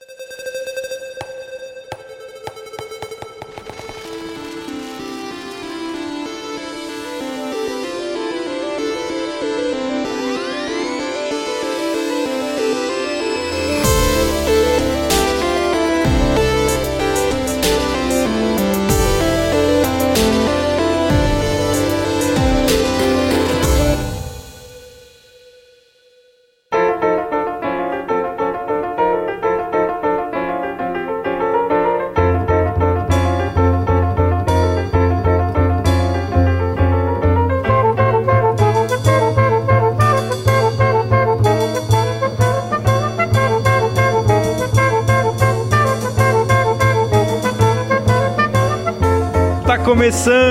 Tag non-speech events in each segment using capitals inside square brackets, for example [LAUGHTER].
you começando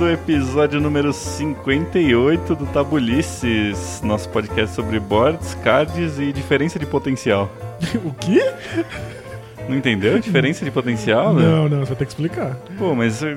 o episódio número 58 do Tabulices, nosso podcast sobre boards, cards e diferença de potencial. [LAUGHS] O quê? Não entendeu a diferença de potencial? né? Não, não, você ter que explicar. Pô, mas eh,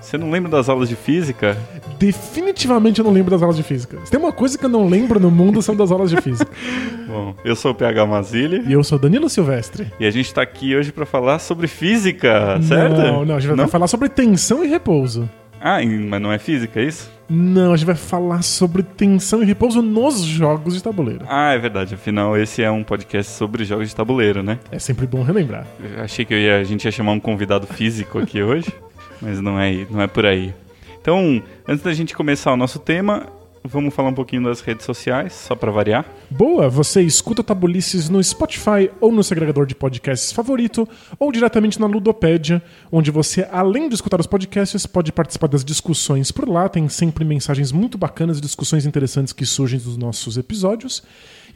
você não lembra das aulas de física? Definitivamente eu não lembro das aulas de física. Se tem uma coisa que eu não lembro no mundo são das aulas de física. [LAUGHS] Bom, eu sou o PH Mazili E eu sou Danilo Silvestre. e a gente tá aqui hoje pra falar sobre física, certo? Não, não, a gente vai falar sobre tensão e repouso. Ah, mas não é física, é isso? Não, a gente vai falar sobre tensão e repouso nos jogos de tabuleiro. Ah, é verdade. Afinal, esse é um podcast sobre jogos de tabuleiro, né? É sempre bom relembrar. Eu achei que ia- a gente ia chamar um convidado físico aqui hoje, [LAUGHS] mas não é, não é por aí. Então, antes da gente começar o nosso tema, vamos falar um pouquinho das redes sociais, só pra variar. Boa, você escuta Tabulices no Spotify ou no seu agregador de podcasts favorito, ou diretamente na Ludopédia, onde você, além de escutar os podcasts, pode participar das discussões por lá. Tem sempre mensagens muito bacanas e discussões interessantes que surgem dos nossos episódios.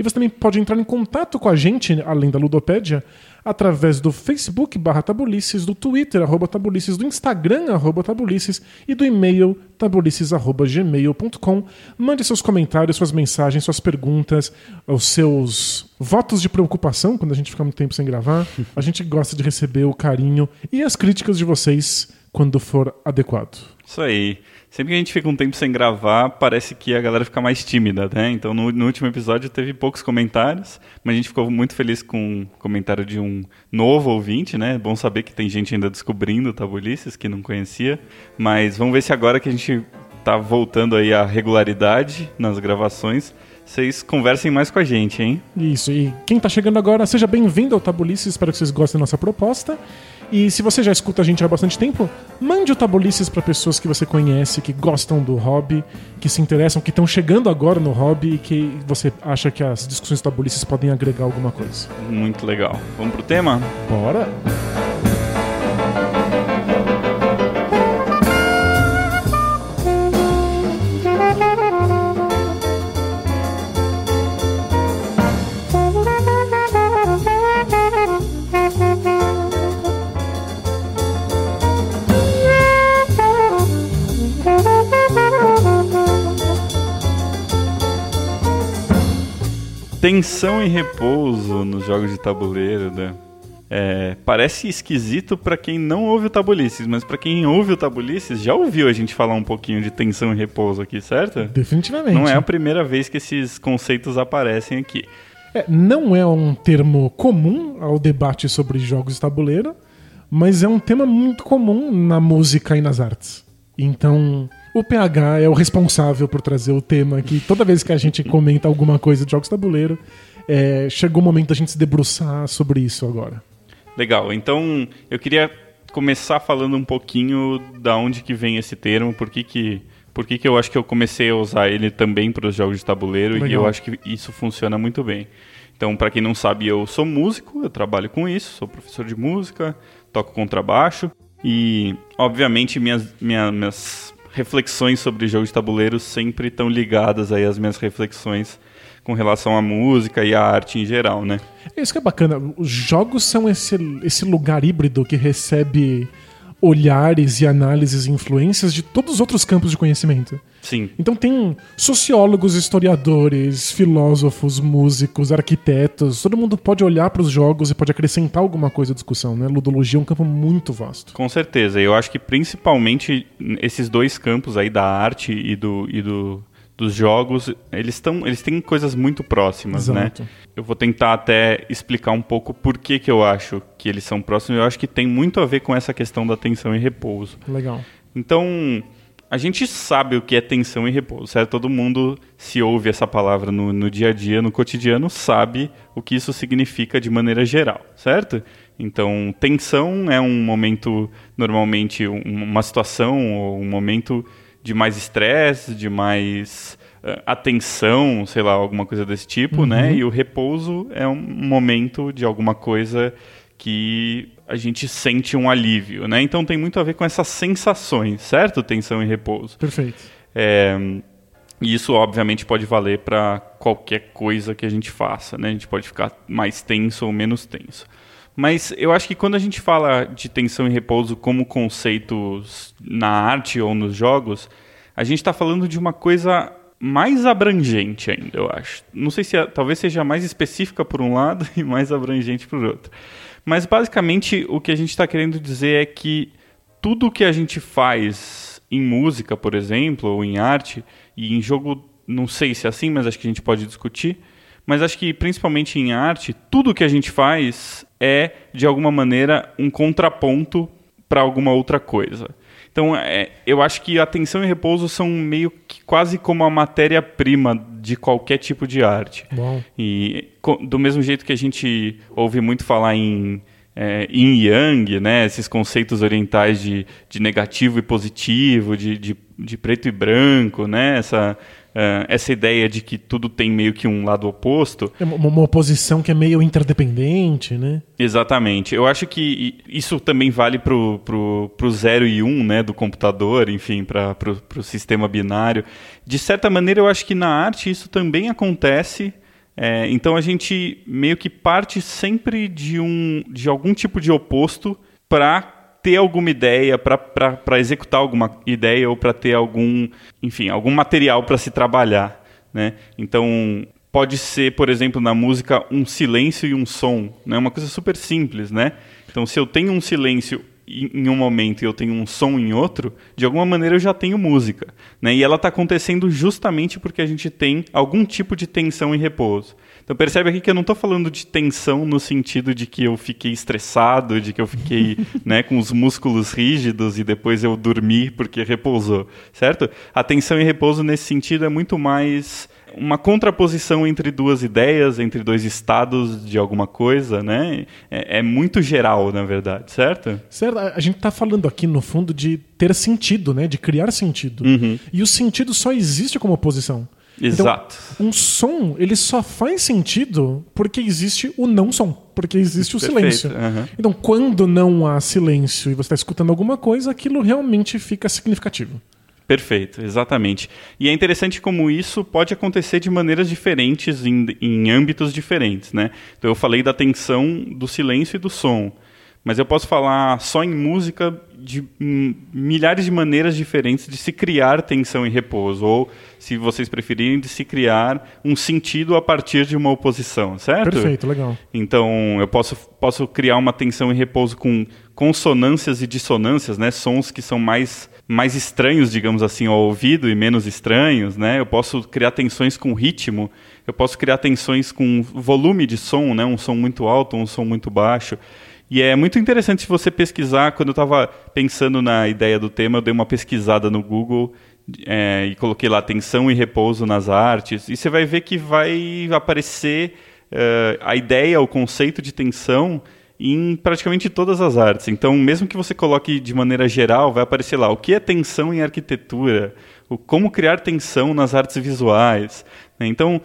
E você também pode entrar em contato com a gente, além da Ludopédia, através do Facebook barra Tabulices, do Twitter, arroba Tabulices, do Instagram, arroba Tabulices, e do e-mail tabulices, arroba gmail.com. Mande seus comentários, suas mensagens, suas perguntas, os seus votos de preocupação quando a gente fica muito tempo sem gravar. A gente gosta de receber o carinho e as críticas de vocês quando for adequado. Isso aí. Sempre que a gente fica um tempo sem gravar, parece que a galera fica mais tímida, né? Então, no, no último episódio teve poucos comentários, mas a gente ficou muito feliz com o comentário de um novo ouvinte, né? Bom saber que tem gente ainda descobrindo Tabulices, que não conhecia. Mas vamos ver se agora que a gente tá voltando aí à regularidade nas gravações, vocês conversem mais com a gente, hein? Isso, e quem tá chegando agora, seja bem-vindo ao Tabulices, espero que vocês gostem da nossa proposta. E se você já escuta a gente há bastante tempo, mande o Tabulices para pessoas que você conhece, que gostam do hobby, que se interessam, que estão chegando agora no hobby e que você acha que as discussões do Tabulices podem agregar alguma coisa. Muito legal. Vamos pro tema? Bora! Tensão e repouso nos jogos de tabuleiro, né? É, parece esquisito pra quem não ouve o Tabulices, mas pra quem ouve o Tabulices já ouviu a gente falar um pouquinho de tensão e repouso aqui, certo? Definitivamente. Não é a primeira vez que esses conceitos aparecem aqui. É, não é um termo comum ao debate sobre jogos de tabuleiro, mas é um tema muito comum na música e nas artes. Então, o PH é o responsável por trazer o tema aqui. Toda vez que a gente comenta alguma coisa de jogos de tabuleiro, é, chegou o momento da gente se debruçar sobre isso agora. Legal, então eu queria começar falando um pouquinho da onde que vem esse termo, por que que, por que, que eu acho que eu comecei a usar ele também para os jogos de tabuleiro e Legal. eu acho que isso funciona muito bem. Então, para quem não sabe, eu sou músico, eu trabalho com isso, sou professor de música, toco contrabaixo e, obviamente, minhas, minha- minhas reflexões sobre jogos de tabuleiro sempre estão ligadas aí às minhas reflexões com relação à música e à arte em geral, né? É Isso que é bacana. Os jogos são esse, esse lugar híbrido que recebe olhares e análises e influências de todos os outros campos de conhecimento. Sim, Então tem sociólogos, historiadores, filósofos, músicos, arquitetos, todo mundo pode olhar para os jogos e pode acrescentar alguma coisa à discussão, né? Ludologia é um campo muito vasto. Com certeza. Eu acho que principalmente esses dois campos aí da arte e do, e do, dos jogos, eles, estão eles têm coisas muito próximas, Exato. né? Eu vou tentar até explicar um pouco por que, que eu acho que eles são próximos. Eu acho que tem muito a ver com essa questão da tensão e repouso. Legal. Então, a gente sabe o que é tensão e repouso, certo? Todo mundo, se ouve essa palavra no, no dia a dia, no cotidiano, sabe o que isso significa de maneira geral, certo? Então, tensão é um momento, normalmente, um- uma situação ou um momento de mais estresse, de mais eh, atenção, sei lá, alguma coisa desse tipo, né? E o repouso é um momento de alguma coisa que a gente sente um alívio, né? Então tem muito a ver com essas sensações, certo? Tensão e repouso. Perfeito. É, e isso, obviamente, pode valer para qualquer coisa que a gente faça, né? A gente pode ficar mais tenso ou menos tenso. Mas eu acho que quando a gente fala de tensão e repouso como conceitos na arte ou nos jogos, a gente está falando de uma coisa mais abrangente ainda, eu acho. Não sei se é- talvez seja mais específica por um lado [LAUGHS] e mais abrangente por outro. Mas basicamente o que a gente está querendo dizer é que tudo que a gente faz em música, por exemplo, ou em arte, e em jogo, não sei se é assim, mas acho que a gente pode discutir. Mas acho que principalmente em arte, tudo que a gente faz é, de alguma maneira, um contraponto para alguma outra coisa. Então, é, eu acho que atenção e repouso são meio que quase como a matéria-prima de qualquer tipo de arte. Bom. E do mesmo jeito que a gente ouve muito falar em é, yin yang, né, esses conceitos orientais de, de negativo e positivo, de, de, de preto e branco, né, essa, eh, essa ideia de que tudo tem meio que um lado oposto, É uma, uma oposição que é meio interdependente, né? Exatamente. Eu acho que isso também vale pro, pro 0 e 1 um, né, do computador, enfim, para pro sistema binário. De certa maneira, eu acho que na arte isso também acontece. É, então a gente meio que parte sempre de, um, de algum tipo de oposto para ter alguma ideia, para executar alguma ideia ou para ter algum, enfim, algum material para se trabalhar. Né? Então, pode ser, por exemplo, na música, um silêncio e um som. É né? uma coisa super simples, né? Então, se eu tenho um silêncio em um momento e eu tenho um som em outro, de alguma maneira eu já tenho música. Né? E ela está acontecendo justamente porque a gente tem algum tipo de tensão e repouso. Então percebe aqui que eu não estou falando de tensão no sentido de que eu fiquei estressado, de que eu fiquei [LAUGHS] né, com os músculos rígidos e depois eu dormi porque repousou, certo? A tensão e repouso nesse sentido é muito mais uma contraposição entre duas ideias, entre dois estados de alguma coisa, né? É, é muito geral, na verdade, certo? Certo? A gente está falando aqui, no fundo, de ter sentido, né? De criar sentido. Uhum. E o sentido só existe como oposição. Exato. Então, um som, ele só faz sentido porque existe o não som, porque existe o Perfeito, silêncio. aham. Então, quando não há silêncio e você está escutando alguma coisa, aquilo realmente fica significativo. Perfeito, exatamente. E é interessante como isso pode acontecer de maneiras diferentes em, em âmbitos diferentes, né? Então eu falei da tensão do silêncio e do som, mas eu posso falar só em música de milhares de maneiras diferentes de se criar tensão e repouso, ou, se vocês preferirem, de se criar um sentido a partir de uma oposição, certo? Perfeito, legal. Então, eu posso, posso criar uma tensão e repouso com consonâncias e dissonâncias, né? Sons que são mais, mais estranhos, digamos assim, ao ouvido e menos estranhos, né? Eu posso criar tensões com ritmo, eu posso criar tensões com volume de som, né? Um som muito alto, um som muito baixo. E é muito interessante você pesquisar. Quando eu estava pensando na ideia do tema, eu dei uma pesquisada no Google é, e coloquei lá tensão e repouso nas artes. E você vai ver que vai aparecer é, a ideia, o conceito de tensão em praticamente todas as artes. Então, mesmo que você coloque de maneira geral, vai aparecer lá o que é tensão em arquitetura, o como criar tensão nas artes visuais. Né? Então,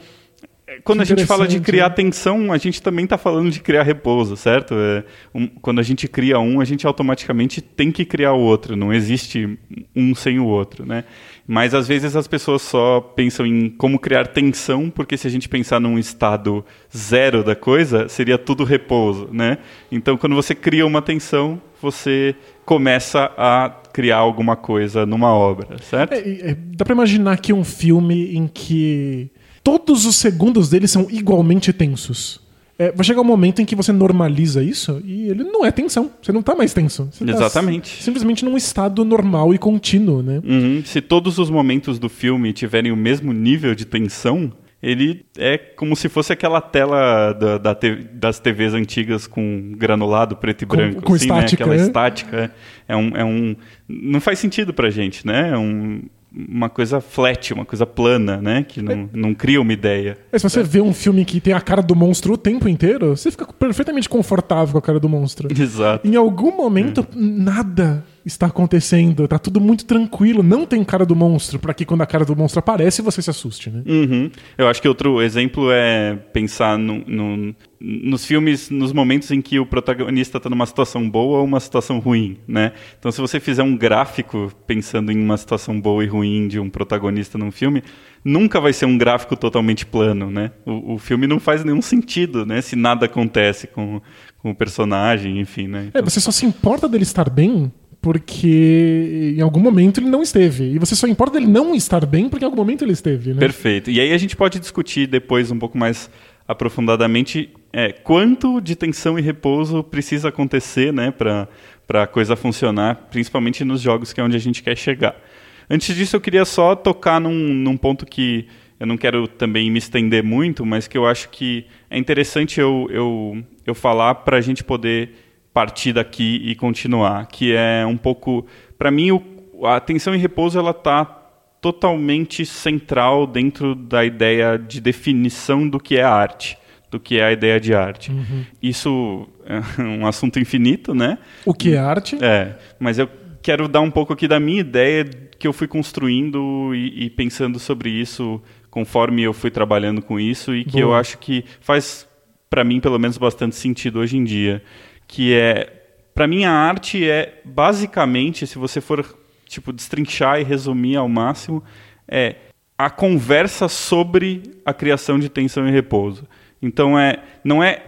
quando Que a gente fala de criar né? tensão, a gente também está falando de criar repouso, certo? É, um- quando a gente cria um, a gente automaticamente tem que criar o outro. Não existe um sem o outro, né? Mas às vezes as pessoas só pensam em como criar tensão, porque se a gente pensar num estado zero da coisa, seria tudo repouso, né? Então, quando você cria uma tensão, você começa a criar alguma coisa numa obra, certo? É, é, dá pra imaginar aqui um filme em que todos os segundos dele são igualmente tensos. É, vai chegar um momento em que você normaliza isso e ele não é tensão. Você não tá mais tenso. Você tá Exatamente. simplesmente num estado normal e contínuo, né? Uhum. Se todos os momentos do filme tiverem o mesmo nível de tensão, ele é como se fosse aquela tela da, da te- das TVs antigas com granulado preto e Com- branco, com assim, estática, né? Aquela né? estática. É um, é um, não faz sentido pra gente, né? É um, uma coisa flat, uma coisa plana, né? Que não, não cria uma ideia. Mas se você vê um filme que tem a cara do monstro o tempo inteiro, você fica perfeitamente confortável com a cara do monstro. [LAUGHS] Exato. Em algum momento, nada está acontecendo, tá tudo muito tranquilo, não tem cara do monstro, pra que quando a cara do monstro aparece você se assuste, né? Uhum. Eu acho que outro exemplo é pensar no, no- nos filmes, nos momentos em que o protagonista está numa situação boa ou uma situação ruim, né? Então, se você fizer um gráfico pensando em uma situação boa e ruim de um protagonista num filme, nunca vai ser um gráfico totalmente plano, né? O, o filme não faz nenhum sentido, né? Se nada acontece com, com o personagem, enfim, né? É, você só se importa dele estar bem porque em algum momento ele não esteve. E você só importa dele não estar bem porque em algum momento ele esteve, né? Perfeito. E aí a gente pode discutir depois um pouco mais aprofundadamente é, quanto de tensão e repouso precisa acontecer né, para a coisa funcionar, principalmente nos jogos que é onde a gente quer chegar. Antes disso, eu queria só tocar num, num ponto que eu não quero também me estender muito, mas que eu acho que é interessante eu, eu, eu falar para a gente poder partir daqui e continuar, que é um pouco, para mim, o, a atenção e repouso ela está totalmente central dentro da ideia de definição do que é arte, do que é a ideia de arte. Isso é um assunto infinito, né? O que é arte? É, mas eu quero dar um pouco aqui da minha ideia que eu fui construindo e, e pensando sobre isso conforme eu fui trabalhando com isso e que Boa. eu acho que faz para mim pelo menos bastante sentido hoje em dia, que é para mim a arte é basicamente, se você for tipo destrinchar e resumir ao máximo, é a conversa sobre a criação de tensão e repouso. Então é não é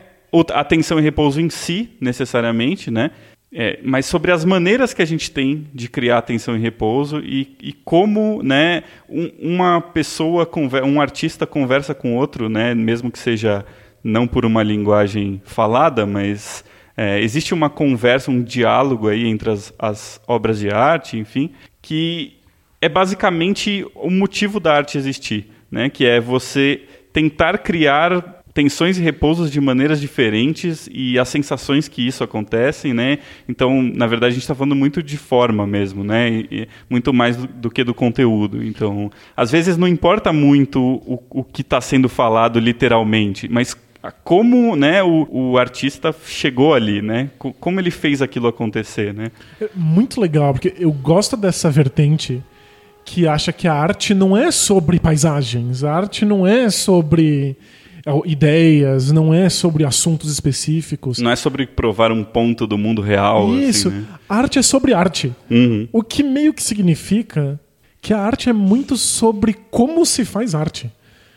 a tensão e repouso em si necessariamente, né? É, mas sobre as maneiras que a gente tem de criar atenção e repouso e, e como né, um- uma pessoa, um artista conversa com outro, né, mesmo que seja não por uma linguagem falada, mas é, existe uma conversa, um diálogo aí entre as, as obras de arte, enfim, que é basicamente o motivo da arte existir, né? Que é você tentar criar tensões e repousos de maneiras diferentes e as sensações que isso acontecem, né? Então, na verdade, a gente está falando muito de forma mesmo, né? E- muito mais do, que do conteúdo. Então, às vezes não importa muito o, o que está sendo falado literalmente, mas como né, o, o artista chegou ali, né? Co- Como ele fez aquilo acontecer, né? É muito legal, porque eu gosto dessa vertente que acha que a arte não é sobre paisagens, a arte não é sobre é, ideias, não é sobre assuntos específicos. Não é sobre provar um ponto do mundo real. Isso, Assim, né? a arte é sobre arte. Uhum. O que meio que significa que a arte é muito sobre como se faz arte.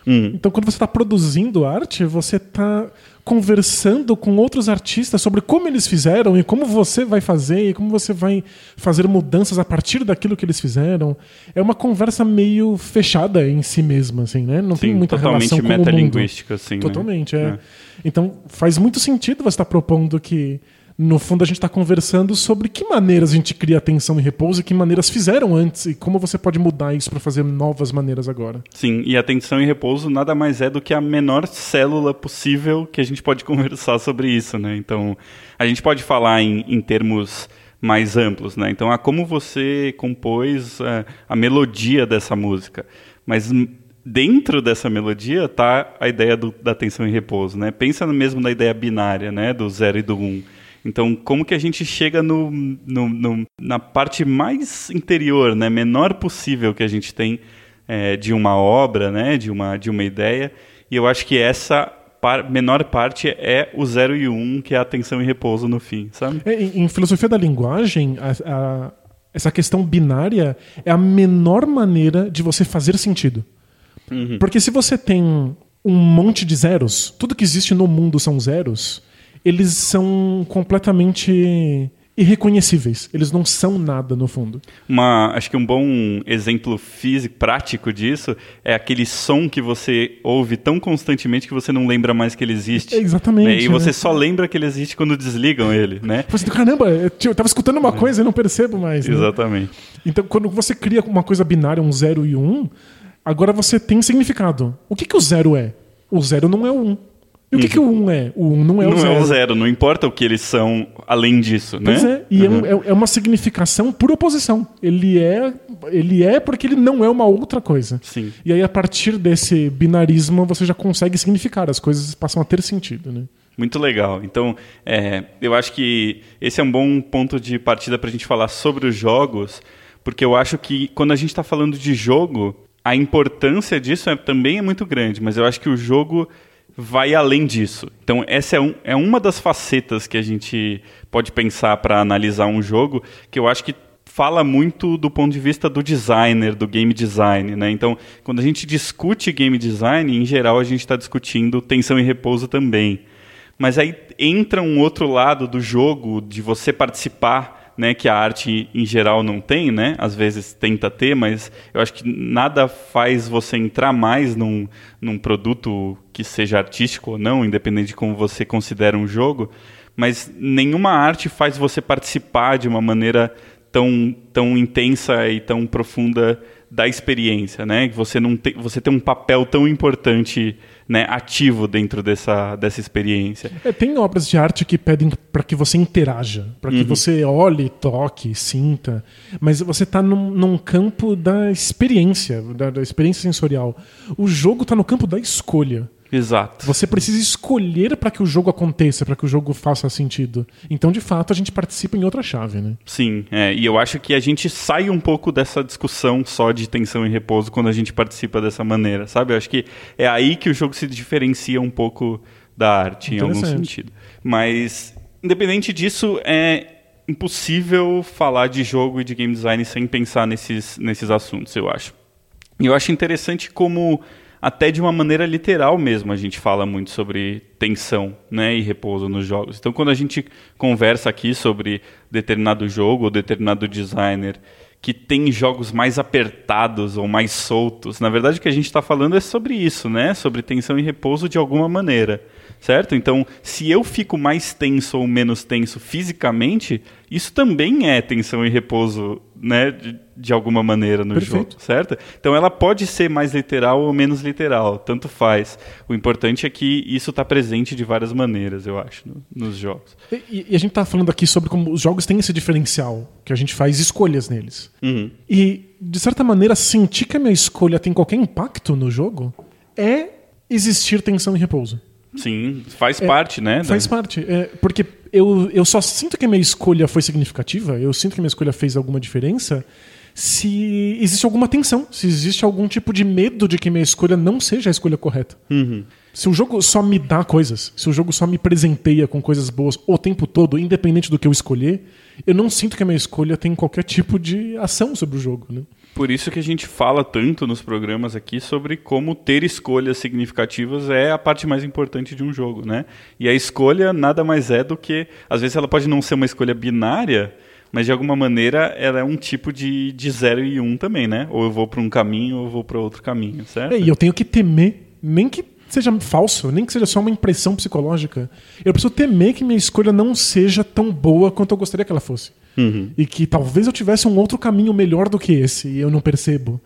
Hum. Então, quando você está produzindo arte, você está conversando com outros artistas sobre como eles fizeram e como você vai fazer e como você vai fazer mudanças a partir daquilo que eles fizeram. É uma conversa meio fechada em si mesma, assim, né? Não tem Sim, muita totalmente relação com o mundo. metalinguística, assim. né? Totalmente, é. Então faz muito sentido você estar propondo que, no fundo, a gente está conversando sobre que maneiras a gente cria atenção e repouso e que maneiras fizeram antes e como você pode mudar isso para fazer novas maneiras agora. Sim, e atenção e repouso nada mais é do que a menor célula possível que a gente pode [LAUGHS] conversar sobre isso, né? Então, a gente pode falar em, em termos mais amplos, né? Então, a como você compôs é, a melodia dessa música. Mas dentro dessa melodia tá a ideia do- da atenção e repouso, né? Pensa mesmo na ideia binária, né? Do zero e do um. Então, como que a gente chega no, no- no- na parte mais interior, né, menor possível que a gente tem é, de uma obra, né, de uma, de uma ideia? E eu acho que essa par- menor parte é o zero e o um, que é a atenção e repouso no fim, sabe? É, Em, em filosofia da linguagem, a- a- essa questão binária é a menor maneira de você fazer sentido. Porque se você tem um monte de zeros, tudo que existe no mundo são zeros, eles são completamente irreconhecíveis. Eles não são nada no fundo. Uma, acho que um bom exemplo físico, prático disso é aquele som que você ouve tão constantemente que você não lembra mais que ele existe. Exatamente. Né? E né? você só lembra que ele existe quando desligam ele, né? Você, caramba, eu tava escutando uma coisa e não percebo mais. Né? Exatamente. Então, quando você cria uma coisa binária, um zero e um, agora você tem significado. O que, que o zero é? O zero não é o um. E o que, que o 1 um é? O 1 um não é o zero. Não é o zero, não importa o que eles são além disso, né? Pois é, e uhum. é, é, uma significação por oposição. Ele é, ele é porque ele não é uma outra coisa. Sim. E aí, a partir desse binarismo, você já consegue significar, as coisas passam a ter sentido, né? Muito legal. Então, é, eu acho que esse é um bom ponto de partida para a gente falar sobre os jogos, porque eu acho que quando a gente está falando de jogo, a importância disso é, também é muito grande, mas eu acho que o jogo vai além disso. Então, essa é, um, é uma das facetas que a gente pode pensar para analisar um jogo, que eu acho que fala muito do ponto de vista do designer, do game design. Né? Então, quando a gente discute game design, em geral a gente está discutindo tensão e repouso também. Mas aí entra um outro lado do jogo, de você participar né, que a arte em geral não tem, né? Às vezes tenta ter, mas eu acho que nada faz você entrar mais num, num produto que seja artístico ou não, independente de como você considera um jogo. Mas nenhuma arte faz você participar de uma maneira tão, tão intensa e tão profunda da experiência, né? Você não tem, você tem um papel tão importante, né, ativo dentro dessa, dessa experiência. É, tem obras de arte que pedem para que você interaja, para que uhum. você olhe, toque, sinta, mas você está num, num, campo da experiência, da, da experiência sensorial. O jogo está no campo da escolha. Exato. Você precisa escolher para que o jogo aconteça, para que o jogo faça sentido. Então, de fato, a gente participa em outra chave, né? Sim, é, e eu acho que a gente sai um pouco dessa discussão só de tensão e repouso quando a gente participa dessa maneira, sabe? Eu acho que é aí que o jogo se diferencia um pouco da arte, em algum sentido. Mas, independente disso, é impossível falar de jogo e de game design sem pensar nesses, nesses assuntos, eu acho. E eu acho interessante como até de uma maneira literal mesmo a gente fala muito sobre tensão né, e repouso nos jogos. Então, quando a gente conversa aqui sobre determinado jogo ou determinado designer que tem jogos mais apertados ou mais soltos, na verdade o que a gente está falando é sobre isso, né? Sobre tensão e repouso de alguma maneira, certo? Então, se eu fico mais tenso ou menos tenso fisicamente, isso também é tensão e repouso, né? De, de alguma maneira no Perfeito. jogo, certo? Então ela pode ser mais literal ou menos literal, tanto faz. O importante é que isso está presente de várias maneiras, eu acho, no, nos jogos. E, e, a gente está falando aqui sobre como os jogos têm esse diferencial, que a gente faz escolhas neles. Uhum. E, de certa maneira, sentir que a minha escolha tem qualquer impacto no jogo é existir tensão e repouso. Sim, faz é, parte, né? Faz parte. É, porque eu, eu só sinto que a minha escolha foi significativa, eu sinto que a minha escolha fez alguma diferença se existe alguma tensão, se existe algum tipo de medo de que minha escolha não seja a escolha correta. Uhum. Se o jogo só me dá coisas, se o jogo só me presenteia com coisas boas o tempo todo, independente do que eu escolher, eu não sinto que a minha escolha tem qualquer tipo de ação sobre o jogo. Né? Por isso que a gente fala tanto nos programas aqui sobre como ter escolhas significativas é a parte mais importante de um jogo, né? E a escolha nada mais é do que, às vezes ela pode não ser uma escolha binária, mas de alguma maneira ela é um tipo de, de zero e um também, né? Ou eu vou para um caminho ou eu vou para outro caminho, certo? É, e eu tenho que temer, nem que seja falso, nem que seja só uma impressão psicológica. Eu preciso temer que minha escolha não seja tão boa quanto eu gostaria que ela fosse. Uhum. E que talvez eu tivesse um outro caminho melhor do que esse e eu não percebo.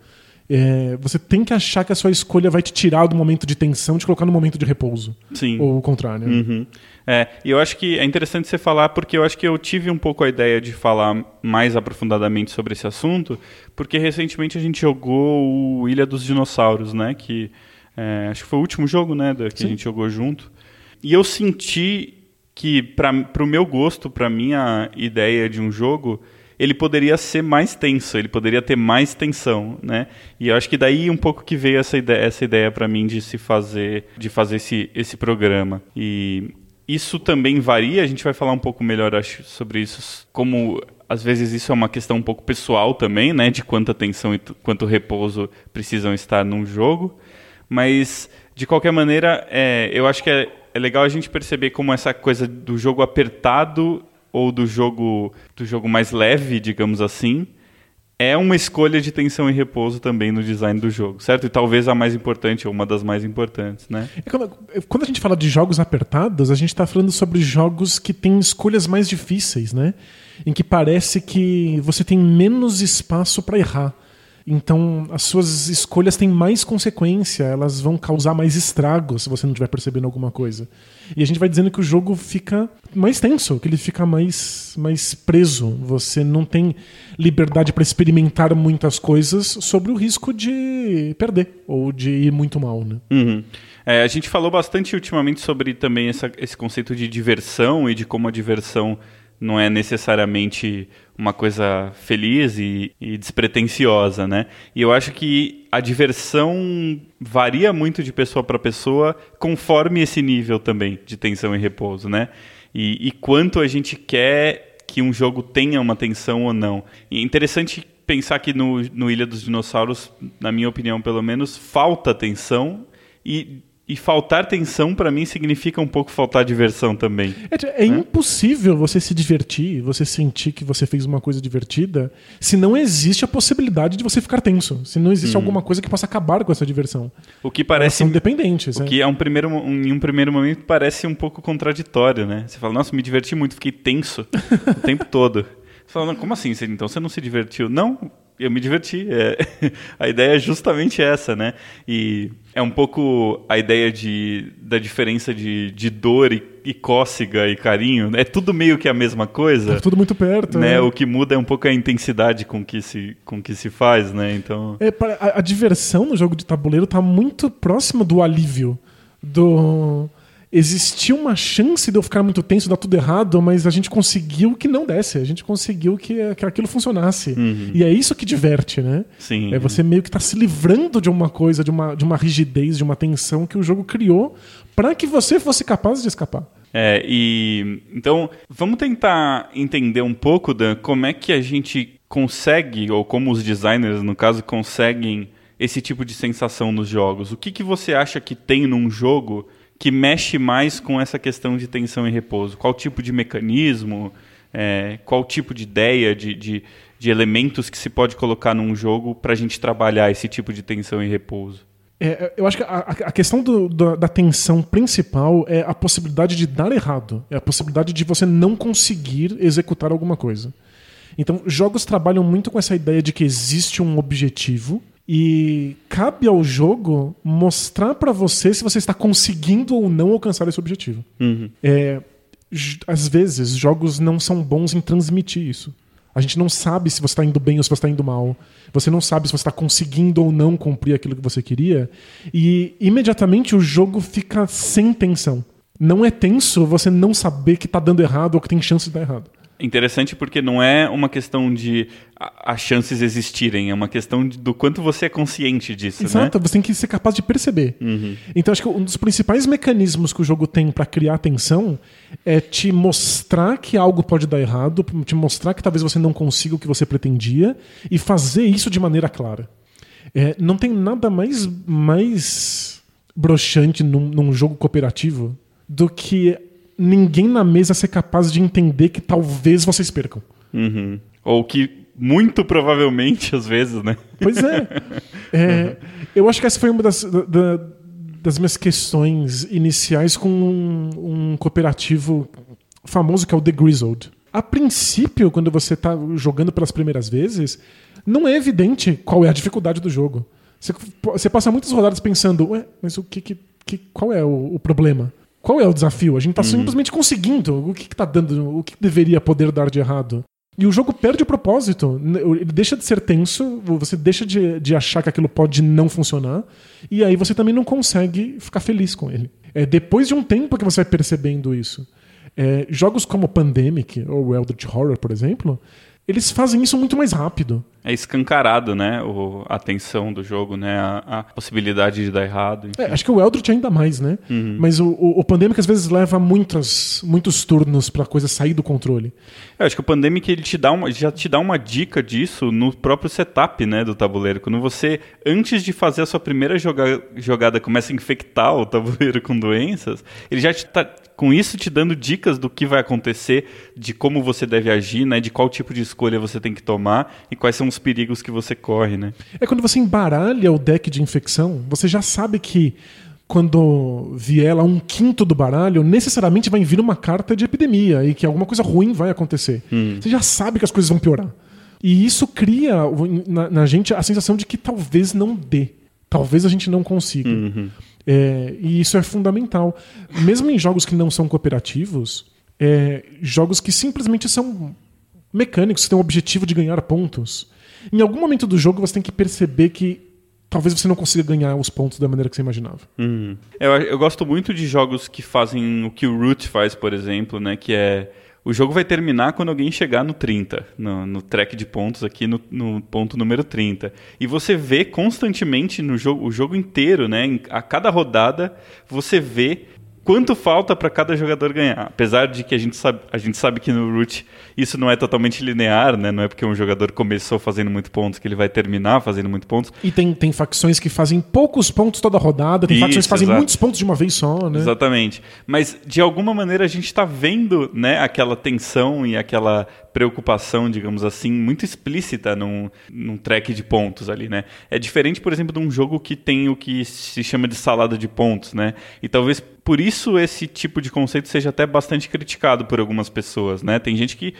É, você tem que achar que a sua escolha vai te tirar do momento de tensão te colocar no momento de repouso. Sim. Ou o contrário. Uhum. É, e eu acho que é interessante você falar, porque eu acho que eu tive um pouco a ideia de falar mais aprofundadamente sobre esse assunto, porque recentemente a gente jogou o Ilha dos Dinossauros, né? Que é, acho que foi o último jogo, né? Que Sim. a gente jogou junto. E eu senti que, para o meu gosto, para minha ideia de um jogo, ele poderia ser mais tenso, ele poderia ter mais tensão, né? E eu acho que daí um pouco que veio essa ideia, essa ideia para mim de se fazer, de fazer esse, esse programa. E isso também varia, a gente vai falar um pouco melhor acho, sobre isso, como às vezes isso é uma questão um pouco pessoal também, né, de quanta atenção e quanto repouso precisam estar num jogo, mas de qualquer maneira, é, eu acho que é, é legal a gente perceber como essa coisa do jogo apertado ou do jogo do jogo mais leve, digamos assim, é uma escolha de tensão e repouso também no design do jogo, certo? E talvez a mais importante, ou uma das mais importantes, né? É quando, quando, a gente fala de jogos apertados, a gente está falando sobre jogos que têm escolhas mais difíceis, né? Em que parece que você tem menos espaço para errar. Então, as suas escolhas têm mais consequência, elas vão causar mais estragos se você não estiver percebendo alguma coisa. E a gente vai dizendo que o jogo fica mais tenso, que ele fica mais, mais preso. Você não tem liberdade para experimentar muitas coisas sobre o risco de perder ou de ir muito mal. Né? Uhum. É, a gente falou bastante ultimamente sobre também essa, esse conceito de diversão e de como a diversão não é necessariamente uma coisa feliz e, e, despretensiosa, né? E eu acho que a diversão varia muito de pessoa para pessoa conforme esse nível também de tensão e repouso, né? E, e quanto a gente quer que um jogo tenha uma tensão ou não. E é interessante pensar que no, no Ilha dos Dinossauros, na minha opinião pelo menos, falta tensão e e faltar tensão, para mim, significa um pouco faltar diversão também. É, é né? impossível você se divertir, você sentir que você fez uma coisa divertida, se não existe a possibilidade de você ficar tenso. Se não existe hum. alguma coisa que possa acabar com essa diversão. O que parece. Elas são dependentes. O é. que é um primeiro, um, em um primeiro momento parece um pouco contraditório, né? Você fala, nossa, me diverti muito, fiquei tenso o tempo [LAUGHS] todo. Você fala, como assim? Então você não se divertiu? Não, eu me diverti. É, [LAUGHS] a ideia é justamente essa, né? E é um pouco a ideia de, da diferença de, de dor e, e cócega e carinho. É tudo meio que a mesma coisa. É tudo muito perto. Né? né? O que muda é um pouco a intensidade com que se, com que se faz, né? Então... É, a, a diversão no jogo de tabuleiro está muito próxima do alívio. Do existia uma chance de eu ficar muito tenso, dar tudo errado, mas a gente conseguiu que não desse. A gente conseguiu que, que aquilo funcionasse. Uhum. E é isso que diverte, né? Sim. É você meio que tá se livrando de uma coisa, de uma, de uma rigidez, de uma tensão que o jogo criou para que você fosse capaz de escapar. É, e então vamos tentar entender um pouco da como é que a gente consegue, ou como os designers, no caso, conseguem esse tipo de sensação nos jogos. O que, que você acha que tem num jogo que mexe mais com essa questão de tensão e repouso? Qual tipo de mecanismo, é, qual tipo de ideia, de, de, de, elementos que se pode colocar num jogo para a gente trabalhar esse tipo de tensão e repouso? É, eu acho que a, a questão do, da tensão principal é a possibilidade de dar errado, é a possibilidade de você não conseguir executar alguma coisa. Então, jogos trabalham muito com essa ideia de que existe um objetivo e cabe ao jogo mostrar para você se você está conseguindo ou não alcançar esse objetivo. Uhum. É, às vezes, jogos não são bons em transmitir isso. A gente não sabe se você está indo bem ou se você está indo mal. Você não sabe se você está conseguindo ou não cumprir aquilo que você queria. E imediatamente o jogo fica sem tensão. Não é tenso você não saber que está dando errado ou que tem chance de dar errado. Interessante porque não é uma questão de as chances existirem, é uma questão de, do quanto você é consciente disso. Né? Exato, né? você tem que ser capaz de perceber. Uhum. Então acho que um dos principais mecanismos que o jogo tem para criar atenção é te mostrar que algo pode dar errado, te mostrar que talvez você não consiga o que você pretendia e fazer isso de maneira clara. É, não tem nada mais, mais broxante num, num jogo cooperativo do que ninguém na mesa ser capaz de entender que talvez vocês percam. Uhum. Ou que muito provavelmente, às vezes, né? Pois é. [LAUGHS] é eu acho que essa foi uma das, da, das minhas questões iniciais com um, um, cooperativo famoso que é o The Grizzled. A princípio, quando você está jogando pelas primeiras vezes, não é evidente qual é a dificuldade do jogo. Você, você passa muitas rodadas pensando, ué, mas o que, que, qual é o, o problema? Qual é o desafio? A gente está uhum. simplesmente conseguindo. O que, está dando? O que deveria poder dar de errado? E o jogo perde o propósito. Ele deixa de ser tenso, você deixa de, de achar que aquilo pode não funcionar, e aí você também não consegue ficar feliz com ele. É depois de um tempo que você vai percebendo isso. É, jogos como Pandemic ou Eldritch Horror, por exemplo, eles fazem isso muito mais rápido. É escancarado, né? O, a tensão do jogo, né? A, a possibilidade de dar errado. É, acho que o Eldritch ainda mais, né? Uhum. Mas o, o, o Pandemic às vezes leva muitas, muitos turnos pra coisa sair do controle. Eu acho que o Pandemic ele te dá uma, já te dá uma dica disso no próprio setup, né? Do tabuleiro. Quando você, antes de fazer a sua primeira joga, jogada, começa a infectar o tabuleiro com doenças, ele já te tá com isso te dando dicas do que vai acontecer, de como você deve agir, né, de qual tipo de escolha você tem que tomar e quais são os perigos que você corre, né? É quando você embaralha o deck de infecção, você já sabe que quando vier lá um quinto do baralho, necessariamente vai vir uma carta de epidemia e que alguma coisa ruim vai acontecer. Hum. Você já sabe que as coisas vão piorar. E isso cria na, na gente a sensação de que talvez não dê. Talvez a gente não consiga. Uhum. É, e isso é fundamental. Mesmo em jogos que não são cooperativos, é, jogos que simplesmente são mecânicos, que têm o objetivo de ganhar pontos. Em algum momento do jogo você tem que perceber que talvez você não consiga ganhar os pontos da maneira que você imaginava. Uhum. Eu, eu gosto muito de jogos que fazem o que o Root faz, por exemplo, né? Que é o jogo vai terminar quando alguém chegar no 30, no, no track de pontos aqui no, no, ponto número 30. E você vê constantemente no jogo, o jogo inteiro, né? A cada rodada, você vê quanto falta para cada jogador ganhar. Apesar de que a gente sabe, a gente sabe que no Root isso não é totalmente linear, né? Não é porque um jogador começou fazendo muito pontos que ele vai terminar fazendo muito pontos. E tem, tem facções que fazem poucos pontos toda rodada, tem isso, facções que fazem exato. muitos pontos de uma vez só, né? Exatamente. Mas de alguma maneira a gente está vendo, né, aquela tensão e aquela preocupação, digamos assim, muito explícita num, num track de pontos ali, né? É diferente, por exemplo, de um jogo que tem o que se chama de salada de pontos, né? E talvez por isso esse tipo de conceito seja até bastante criticado por algumas pessoas, né? Tem gente que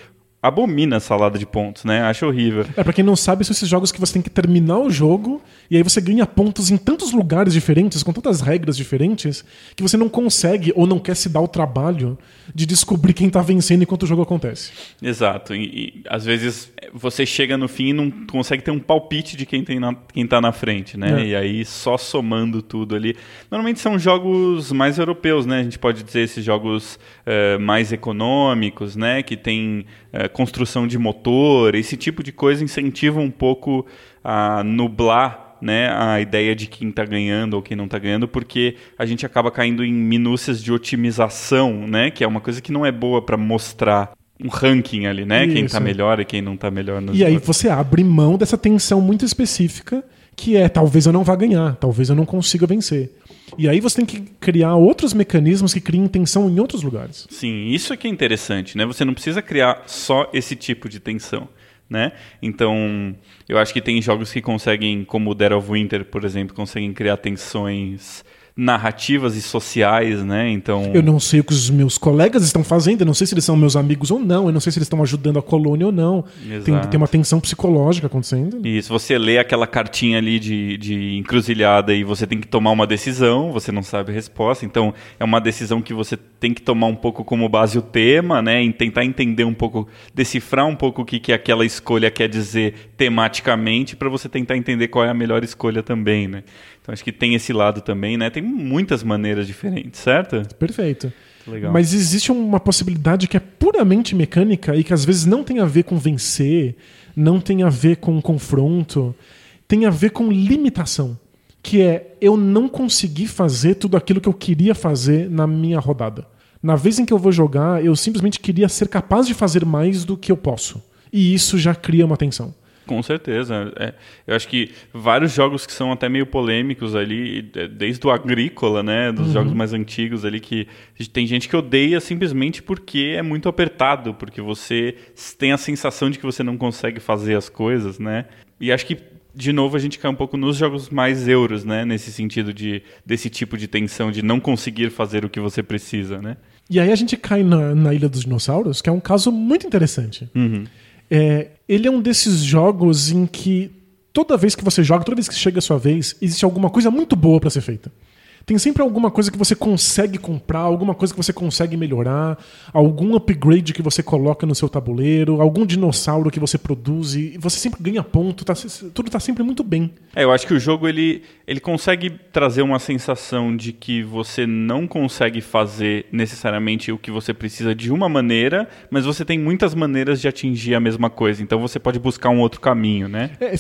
abomina a salada de pontos, né? Acha horrível. É, pra quem não sabe, são esses jogos que você tem que terminar o jogo e aí você ganha pontos em tantos lugares diferentes, com tantas regras diferentes, que você não consegue ou não quer se dar o trabalho de descobrir quem tá vencendo enquanto o jogo acontece. Exato. E, e às vezes você chega no fim e não consegue ter um palpite de quem, tem na, quem tá na frente, né? É. E aí só somando tudo ali. Normalmente são jogos mais europeus, né? A gente pode dizer esses jogos uh, mais econômicos, né? Que tem uh, construção de motor, esse tipo de coisa incentiva um pouco a nublar né, a ideia de quem está ganhando ou quem não está ganhando, porque a gente acaba caindo em minúcias de otimização, né, que é uma coisa que não é boa para mostrar um ranking ali, né, Isso. quem está melhor e quem não está melhor. e aí você abre mão dessa tensão muito específica, que é talvez eu não vá ganhar, talvez eu não consiga vencer. E aí você tem que criar outros mecanismos que criem tensão em outros lugares. Sim, isso é que é interessante, né? Você não precisa criar só esse tipo de tensão. Né? Então, eu acho que tem jogos que conseguem, como o Dead of Winter, por exemplo, conseguem criar tensões narrativas e sociais, né? Então. Eu não sei o que os meus colegas estão fazendo, eu não sei se eles são meus amigos ou não, eu não sei se eles estão ajudando a colônia ou não. Tem, tem uma tensão psicológica acontecendo. E se você lê aquela cartinha ali de, de encruzilhada e você tem que tomar uma decisão, você não sabe a resposta, então é uma decisão que você tem que tomar um pouco como base o tema, né? E tentar entender um pouco, decifrar um pouco o que, que aquela escolha quer dizer tematicamente para você tentar entender qual é a melhor escolha também, né? Então acho que tem esse lado também, né? Tem muitas maneiras diferentes, certo? Perfeito. Legal. Mas existe uma possibilidade que é puramente mecânica e que às vezes não tem a ver com vencer, não tem a ver com confronto, tem a ver com limitação. Que é eu não consegui fazer tudo aquilo que eu queria fazer na minha rodada. Na vez em que eu vou jogar, eu simplesmente queria ser capaz de fazer mais do que eu posso. E isso já cria uma tensão. Com certeza. É, eu acho que vários jogos que são até meio polêmicos ali, é, desde o Agrícola, né? Dos uhum. jogos mais antigos ali, que tem gente que odeia simplesmente porque é muito apertado, porque você tem a sensação de que você não consegue fazer as coisas, né? E acho que, de novo, a gente cai um pouco nos jogos mais euros, né? Nesse sentido de desse tipo de tensão, de não conseguir fazer o que você precisa, né? E aí a gente cai na, na Ilha dos Dinossauros, que é um caso muito interessante. Uhum. É, ele é um desses jogos em que toda vez que você joga, toda vez que chega a sua vez, existe alguma coisa muito boa para ser feita. Tem sempre alguma coisa que você consegue comprar, alguma coisa que você consegue melhorar, algum upgrade que você coloca no seu tabuleiro, algum dinossauro que você produz e você sempre ganha ponto, tá, tudo tá sempre muito bem. É, eu acho que o jogo ele, ele consegue trazer uma sensação de que você não consegue fazer necessariamente o que você precisa de uma maneira, mas você tem muitas maneiras de atingir a mesma coisa. Então você pode buscar um outro caminho, né? É,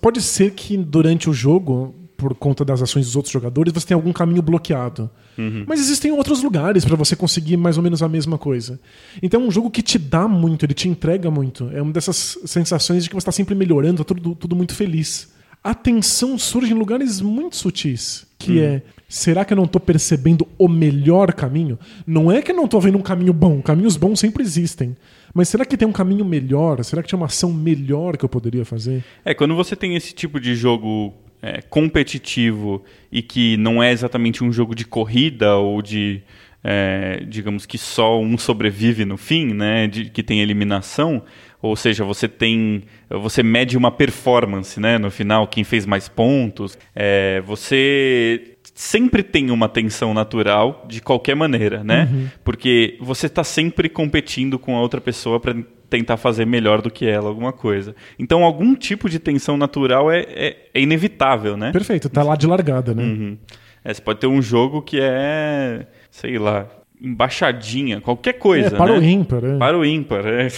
pode ser que durante o jogo por conta das ações dos outros jogadores, você tem algum caminho bloqueado. Uhum. Mas existem outros lugares para você conseguir mais ou menos a mesma coisa. Então é um jogo que te dá muito, ele te entrega muito. É uma dessas sensações de que você está sempre melhorando, tá tudo, tudo muito feliz. A tensão surge em lugares muito sutis, que uhum. é será que eu não estou percebendo o melhor caminho? Não é que eu não estou vendo um caminho bom, caminhos bons sempre existem. Mas será que tem um caminho melhor? Será que tinha uma ação melhor que eu poderia fazer? É, quando você tem esse tipo de jogo é, competitivo e que não é exatamente um jogo de corrida ou de é, digamos que só um sobrevive no fim, né, de, que tem eliminação, ou seja, você tem, você mede uma performance, né, no final, quem fez mais pontos, é, você sempre tem uma tensão natural de qualquer maneira, né, uhum. porque você está sempre competindo com a outra pessoa para tentar fazer melhor do que ela alguma coisa. Então, algum tipo de tensão natural é, é, é inevitável, né? Perfeito, tá lá de largada, né? Uhum. É, você pode ter um jogo que é, sei lá, embaixadinha, qualquer coisa. É, para né? o ímpar. É. Para o ímpar. É.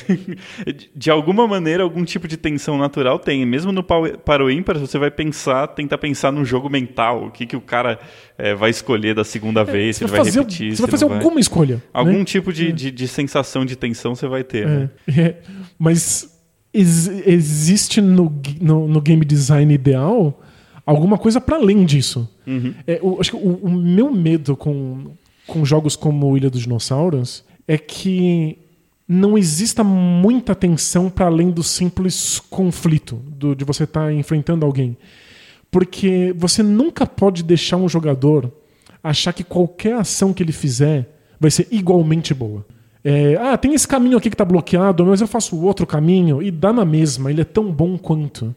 [LAUGHS] De alguma maneira, algum tipo de tensão natural tem. Mesmo no para o ímpar, você vai pensar, tentar pensar no jogo mental. O que, que o cara é, vai escolher da segunda é, vez, se ele vai fazer, repetir. Você vai fazer alguma vai... escolha. Né? Algum né? tipo de, de, de, sensação de tensão você vai ter. Né? [LAUGHS] Mas ex existe no, no, no game design ideal alguma coisa para além disso. Uhum. É, o, acho que o, o, meu medo com, com jogos como Ilha dos Dinossauros é que não exista muita tensão para além do simples conflito do, de você estar tá enfrentando alguém. Porque você nunca pode deixar um jogador achar que qualquer ação que ele fizer vai ser igualmente boa. É, ah, tem esse caminho aqui que está bloqueado, mas eu faço outro caminho e dá na mesma, ele é tão bom quanto.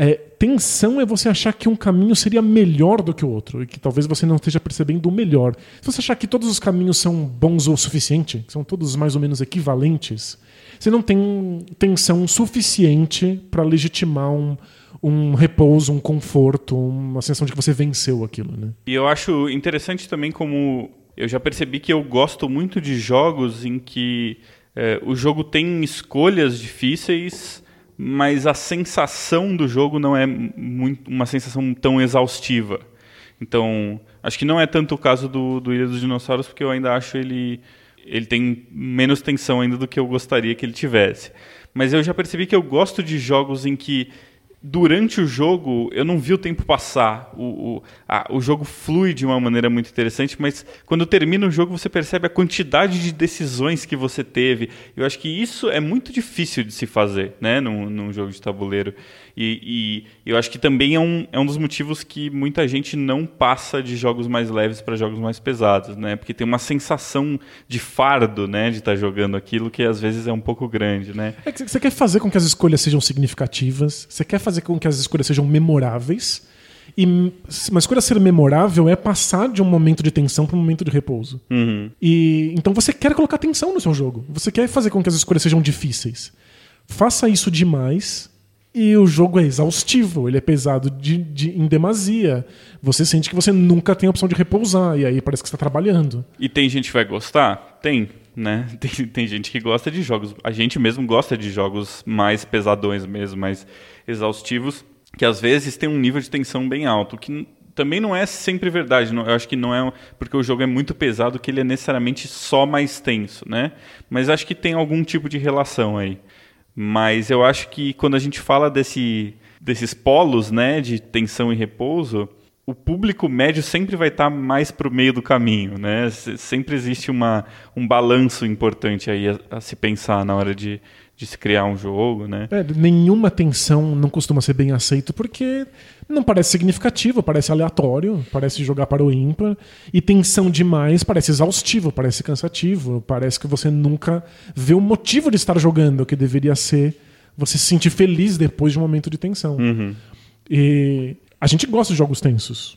É, tensão é você achar que um caminho seria melhor do que o outro e que talvez você não esteja percebendo o melhor. Se você achar que todos os caminhos são bons o suficiente, que são todos mais ou menos equivalentes, você não tem tensão suficiente para legitimar um, um repouso, um conforto, uma sensação de que você venceu aquilo. Né? E eu acho interessante também como eu já percebi que eu gosto muito de jogos em que é, o jogo tem escolhas difíceis mas a sensação do jogo não é muito, uma sensação tão exaustiva. Então, acho que não é tanto o caso do, do Ilha dos Dinossauros, porque eu ainda acho ele ele tem menos tensão ainda do que eu gostaria que ele tivesse. Mas eu já percebi que eu gosto de jogos em que durante o jogo eu não vi o tempo passar. O, o, a, o jogo flui de uma maneira muito interessante, mas quando termina o jogo você percebe a quantidade de decisões que você teve. Eu acho que isso é muito difícil de se fazer né, num, num jogo de tabuleiro. E, e, eu acho que também é um, é um dos motivos que muita gente não passa de jogos mais leves para jogos mais pesados, né? Porque tem uma sensação de fardo, né? De estar tá jogando aquilo que às vezes é um pouco grande, né? É que você quer fazer com que as escolhas sejam significativas, você quer fazer com que as escolhas sejam memoráveis. E uma escolha ser memorável é passar de um momento de tensão para um momento de repouso. Uhum. E então você quer colocar tensão no seu jogo. Você quer fazer com que as escolhas sejam difíceis. Faça isso demais e o jogo é exaustivo, ele é pesado de, de, em demasia. Você sente que você nunca tem a opção de repousar, e aí parece que está trabalhando. E tem gente que vai gostar? Tem, né? [LAUGHS] Tem, tem gente que gosta de jogos. A gente mesmo gosta de jogos mais pesadões mesmo, mais exaustivos, que às vezes tem um nível de tensão bem alto, que também não é sempre verdade. eu acho que não é porque o jogo é muito pesado que ele é necessariamente só mais tenso, né? Mas acho que tem algum tipo de relação aí. Mas eu acho que quando a gente fala desse, desses polos né, de tensão e repouso, o público médio sempre vai estar mais para o meio do caminho. Né? Sempre existe uma, um balanço importante aí a, a se pensar na hora de, de se criar um jogo, né? É, nenhuma tensão não costuma ser bem aceito porque não parece significativo, parece aleatório, parece jogar para o ímpar. E tensão demais parece exaustivo, parece cansativo, parece que você nunca vê o motivo de estar jogando, que deveria ser você se sentir feliz depois de um momento de tensão. Uhum. E a gente gosta de jogos tensos.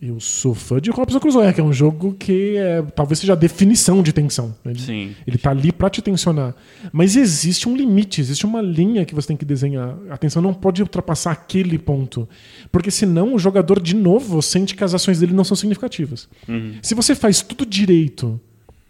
Eu sou fã de Robson Crusoe, que é um jogo que é, talvez seja a definição de tensão. Ele, Sim. Ele tá ali para te tensionar. Mas existe um limite, existe uma linha que você tem que desenhar. A tensão não pode ultrapassar aquele ponto. Porque senão o jogador, de novo, sente que as ações dele não são significativas. Uhum. Se você faz tudo direito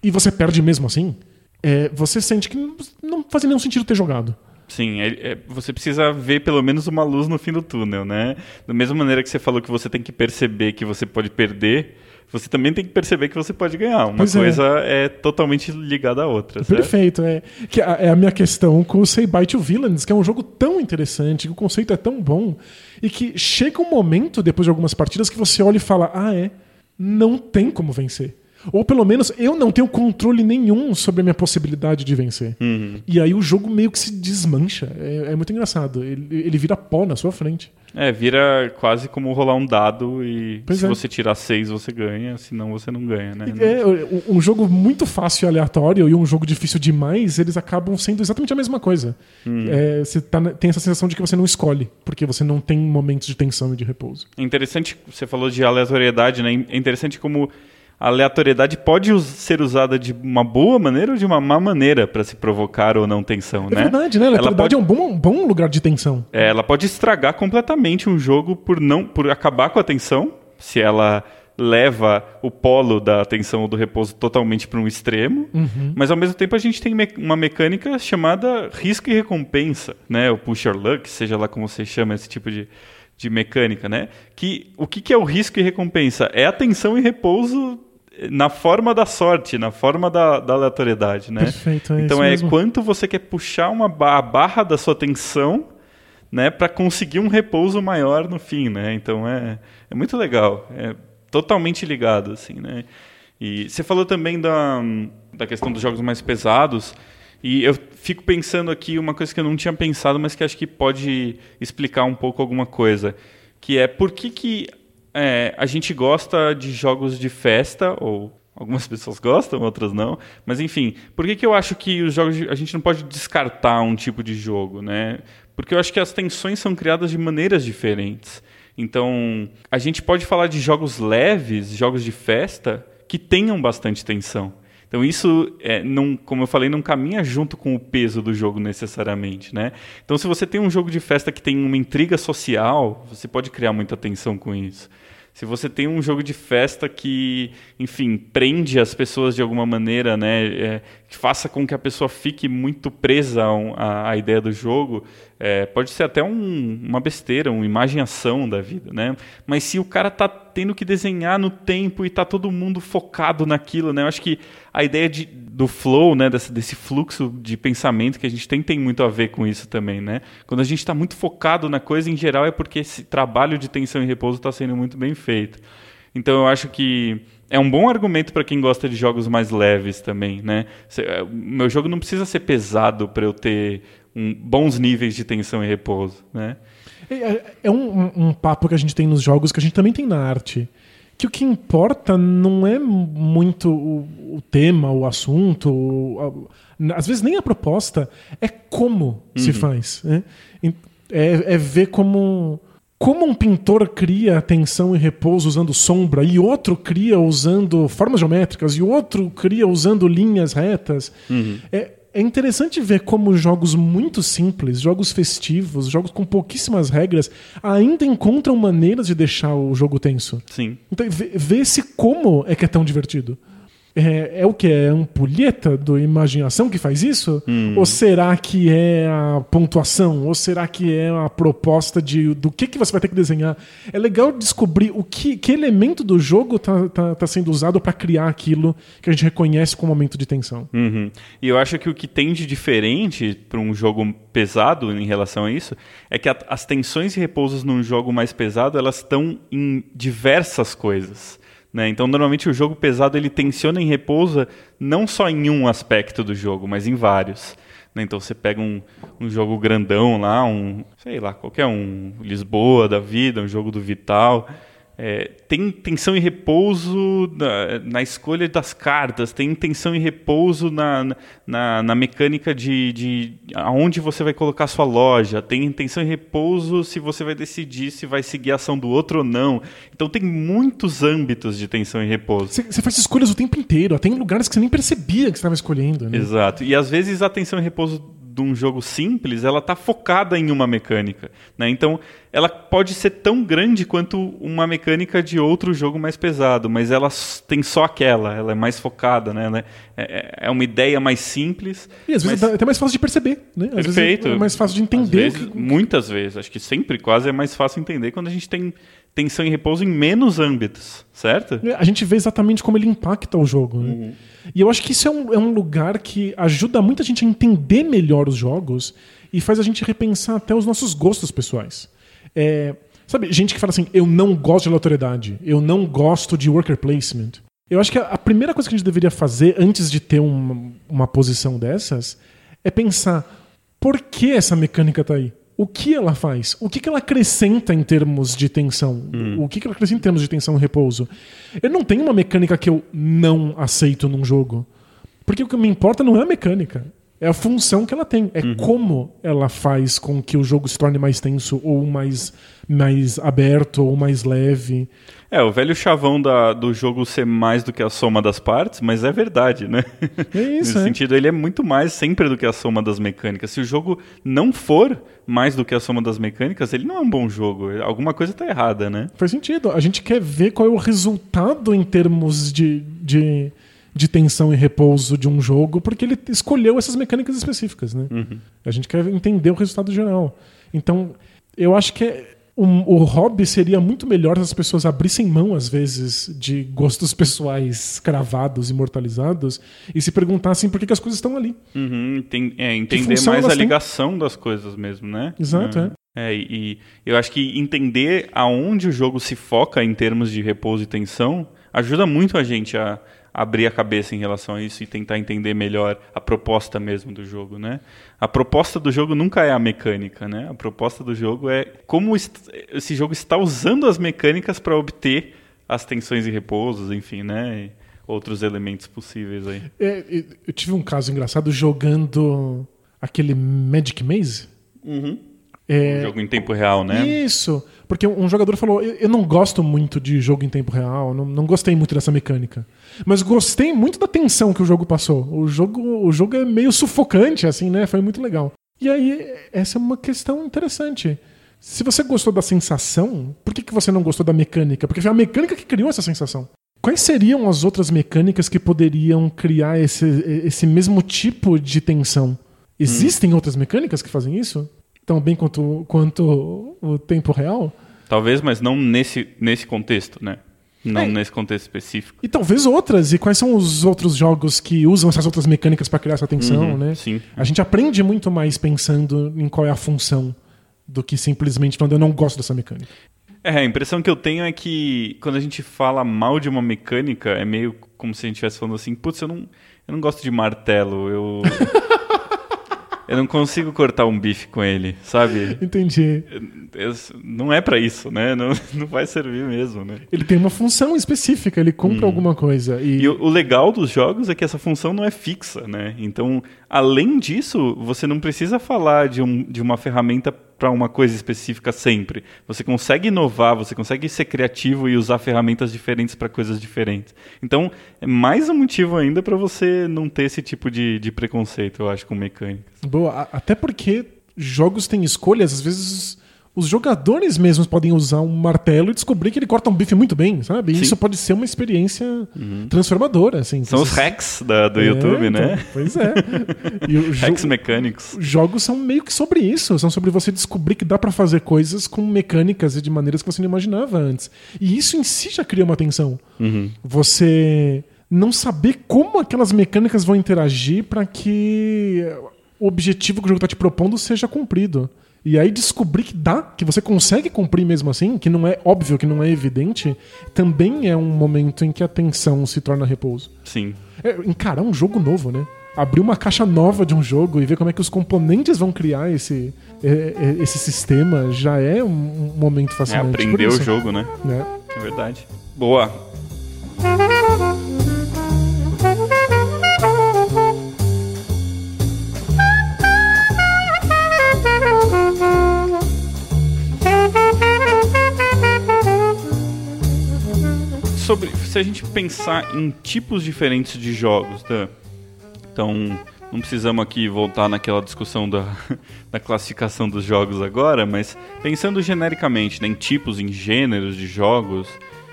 e você perde mesmo assim, é, você sente que não, não faz nenhum sentido ter jogado. Sim, é, é, você precisa ver pelo menos uma luz no fim do túnel, né? Da mesma maneira que você falou que você tem que perceber que você pode perder, você também tem que perceber que você pode ganhar. Uma Pois é. coisa é. totalmente ligada à outra, certo? Perfeito, é. Que a- é a minha questão com o Say Bye to Villains, que é um jogo tão interessante, que o conceito é tão bom, e que chega um momento, depois de algumas partidas, que você olha e fala: ah, é, não tem como vencer. Ou pelo menos eu não tenho controle nenhum sobre a minha possibilidade de vencer. E aí o jogo meio que se desmancha. É, é muito engraçado. Ele, ele vira pó na sua frente. É, vira quase como rolar um dado e Pois se é. você tirar seis você ganha, senão você não ganha, né? É, um- jogo muito fácil e aleatório e um jogo difícil demais, eles acabam sendo exatamente a mesma coisa. É, você tá tem essa sensação de que você não escolhe, porque você não tem momentos de tensão e de repouso. É interessante, você falou de aleatoriedade, né? É interessante como a aleatoriedade pode us- ser usada de uma boa maneira ou de uma má maneira para se provocar ou não tensão, É né? verdade, né? A Ela aleatoriedade pode, é um bom, um bom lugar de tensão. é, ela pode estragar completamente um jogo por não por acabar com a tensão, se ela leva o polo da atenção ou do repouso totalmente para um extremo, Uhum. mas ao mesmo tempo a gente tem me- uma mecânica chamada risco e recompensa, né? O push or luck, seja lá como você chama esse tipo de, de mecânica, né? Que o que, que é o risco e recompensa? É atenção e repouso na forma da sorte, na forma da, da aleatoriedade, né? Perfeito, é então é mesmo. quanto você quer puxar uma a barra da sua tensão né, para conseguir um repouso maior no fim, né? Então é, é muito legal, é totalmente ligado, assim, né? E você falou também da, da questão dos jogos mais pesados, e eu fico pensando aqui uma coisa que eu não tinha pensado, mas que acho que pode explicar um pouco alguma coisa, que é por que, que é, a gente gosta de jogos de festa, ou algumas [LAUGHS] pessoas gostam, outras não, mas enfim, por que, que eu acho que os jogos de- a gente não pode descartar um tipo de jogo, né? Porque eu acho que as tensões são criadas de maneiras diferentes. Então, a gente pode falar de jogos leves, jogos de festa, que tenham bastante tensão. Então isso, é, não, como eu falei, não caminha junto com o peso do jogo necessariamente, né? Então se você tem um jogo de festa que tem uma intriga social, você pode criar muita tensão com isso. Se você tem um jogo de festa que, enfim, prende as pessoas de alguma maneira, né, é, que faça com que a pessoa fique muito presa a- à ideia do jogo, é, pode ser até um- uma besteira, uma imagem-ação da vida, né? Mas se o cara tá tendo que desenhar no tempo e tá todo mundo focado naquilo, né? Eu acho que a ideia de, do flow, né, desse, desse fluxo de pensamento que a gente tem tem muito a ver com isso também, né? Quando a gente está muito focado na coisa, em geral, é porque esse trabalho de tensão e repouso está sendo muito bem feito. Então eu acho que é um bom argumento para quem gosta de jogos mais leves também, né? É, Meu jogo não precisa ser pesado para eu ter um- bons níveis de tensão e repouso, né? É, é um, um- um papo que a gente tem nos jogos, que a gente também tem na arte. Que o que importa não é muito o, o tema, o assunto, o- a- às vezes nem a proposta, é como se faz. né? É, é ver como, como um pintor cria tensão e repouso usando sombra, e outro cria usando formas geométricas, e outro cria usando linhas retas. É, é interessante ver como jogos muito simples, jogos festivos, jogos com pouquíssimas regras, ainda encontram maneiras de deixar o jogo tenso. Sim. Então, vê, vê esse como é que é tão divertido. É, é o que? É a ampulheta do imaginação que faz isso? Ou será que é a pontuação? Ou será que é a proposta de, do que, que você vai ter que desenhar? É legal descobrir o que, que elemento do jogo está tá, tá sendo usado para criar aquilo que a gente reconhece como momento de tensão. Uhum. E eu acho que o que tem de diferente para um jogo pesado em relação a isso é que a- as tensões e repousos num jogo mais pesado elas estão em diversas coisas. Né? Então, normalmente o jogo pesado ele tensiona e repousa não só em um aspecto do jogo, mas em vários. né? Então você pega um, um jogo grandão lá, um, sei lá, qualquer um, Lisboa da vida, um jogo do Vital. É, tem tensão e repouso na, na, escolha das cartas, tem tensão e repouso na, na, na mecânica de, de aonde você vai colocar sua loja, tem tensão e repouso se você vai decidir se vai seguir a ação do outro ou não. Então tem muitos âmbitos de tensão e repouso. Você faz escolhas o tempo inteiro, tem lugares que você nem percebia que você estava escolhendo. Né? Exato. E às vezes a tensão e repouso de um jogo simples, ela está focada em uma mecânica. Né? Então, ela pode ser tão grande quanto uma mecânica de outro jogo mais pesado, mas ela tem só aquela, ela é mais focada, né? É, é, é uma ideia mais simples. E às mas... vezes é até mais fácil de perceber, né? Às Perfeito. é mais fácil de entender. Vezes, que... Muitas vezes, acho que sempre quase é mais fácil entender quando a gente tem tensão e repouso em menos âmbitos, certo? A gente vê exatamente como ele impacta o jogo. Né? Uhum. E eu acho que isso é um, é um lugar que ajuda muita gente a entender melhor os jogos e faz a gente repensar até os nossos gostos pessoais. É, sabe, gente que fala assim, eu não gosto de aleatoriedade, eu não gosto de worker placement. Eu acho que a, a primeira coisa que a gente deveria fazer antes de ter uma, uma posição dessas é pensar por que essa mecânica está aí? O que ela faz? O que, que ela acrescenta em termos de tensão? Hum. O que, que ela acrescenta em termos de tensão e repouso? Eu não tenho uma mecânica que eu não aceito num jogo. Porque o que me importa não é a mecânica. É a função que ela tem. É uhum. como ela faz com que o jogo se torne mais tenso, ou mais, mais aberto, ou mais leve. É, o velho chavão da, do jogo ser mais do que a soma das partes, mas é verdade, né? É [LAUGHS] isso. Nesse é. sentido, ele é muito mais sempre do que a soma das mecânicas. Se o jogo não for mais do que a soma das mecânicas, ele não é um bom jogo. Alguma coisa está errada, né? Faz sentido. A gente quer ver qual é o resultado em termos de, de de tensão e repouso de um jogo, porque ele escolheu essas mecânicas específicas, né? Uhum. A gente quer entender o resultado geral. Então, eu acho que o, o hobby seria muito melhor se as pessoas abrissem mão, às vezes, de gostos pessoais cravados, imortalizados, e se perguntassem por que, que as coisas estão ali. Uhum, tem, é, entender mais a ligação têm. das coisas mesmo, né? Exato, é. É, e eu acho que entender aonde o jogo se foca em termos de repouso e tensão ajuda muito a gente a, abrir a cabeça em relação a isso e tentar entender melhor a proposta mesmo do jogo, né? A proposta do jogo nunca é a mecânica, né? A proposta do jogo é como esse jogo está usando as mecânicas para obter as tensões e repousos, enfim, né? E outros elementos possíveis aí. É, eu tive um caso engraçado jogando aquele Magic Maze. Uhum. É... Um jogo em tempo real, né? Isso. Porque um jogador falou: Eu não gosto muito de jogo em tempo real, não, não gostei muito dessa mecânica. Mas gostei muito da tensão que o jogo passou. O jogo, o jogo é meio sufocante, assim, né? Foi muito legal. E aí, essa é uma questão interessante. Se você gostou da sensação, por que, que você não gostou da mecânica? Porque foi a mecânica que criou essa sensação. Quais seriam as outras mecânicas que poderiam criar esse, esse mesmo tipo de tensão? Existem hum. outras mecânicas que fazem isso? Tão bem quanto, quanto o tempo real? Talvez, mas não nesse, nesse contexto, né? Não é. nesse contexto específico. E talvez outras. E quais são os outros jogos que usam essas outras mecânicas para criar essa tensão, uhum, né? Sim. A gente aprende muito mais pensando em qual é a função do que simplesmente falando eu não gosto dessa mecânica. É, a impressão que eu tenho é que quando a gente fala mal de uma mecânica, é meio como se a gente estivesse falando assim, putz, eu não, eu não gosto de martelo, eu eu não consigo cortar um bife com ele, sabe? Entendi. Não é para isso, né? Não, [LAUGHS] não vai servir mesmo, né? Ele tem uma função específica, ele cumpre hum. alguma coisa. E... e o, o legal dos jogos é que essa função não é fixa, né? Então, além disso, você não precisa falar de, um, de uma ferramenta para uma coisa específica sempre. Você consegue inovar, você consegue ser criativo e usar ferramentas diferentes para coisas diferentes. Então, é mais um motivo ainda para você não ter esse tipo de, de preconceito, eu acho, com mecânicas. Boa, até porque jogos têm escolhas, às vezes os jogadores mesmos podem usar um martelo e descobrir que ele corta um bife muito bem, sabe? E isso pode ser uma experiência uhum. transformadora, assim. São os hacks da, do é, YouTube, então, né? Pois é. [LAUGHS] hacks mecânicos. Jogos são meio que sobre isso, são sobre você descobrir que dá para fazer coisas com mecânicas e de maneiras que você não imaginava antes. E isso em si já cria uma tensão. Uhum. Você não saber como aquelas mecânicas vão interagir para que o objetivo que o jogo está te propondo seja cumprido. E aí descobrir que dá, que você consegue cumprir mesmo assim, que não é óbvio, que não é evidente, também é um momento em que a tensão se torna repouso. Sim. É, encarar um jogo novo, né? Abrir uma caixa nova de um jogo e ver como é que os componentes vão criar esse, é, é, esse sistema já é um momento fascinante. É aprender o jogo, né? É. É verdade. Boa. Sobre, se a gente pensar em tipos diferentes de jogos, tá? então não precisamos aqui voltar naquela discussão da, [LAUGHS] da classificação dos jogos agora, mas pensando genericamente né, em tipos, em gêneros de jogos,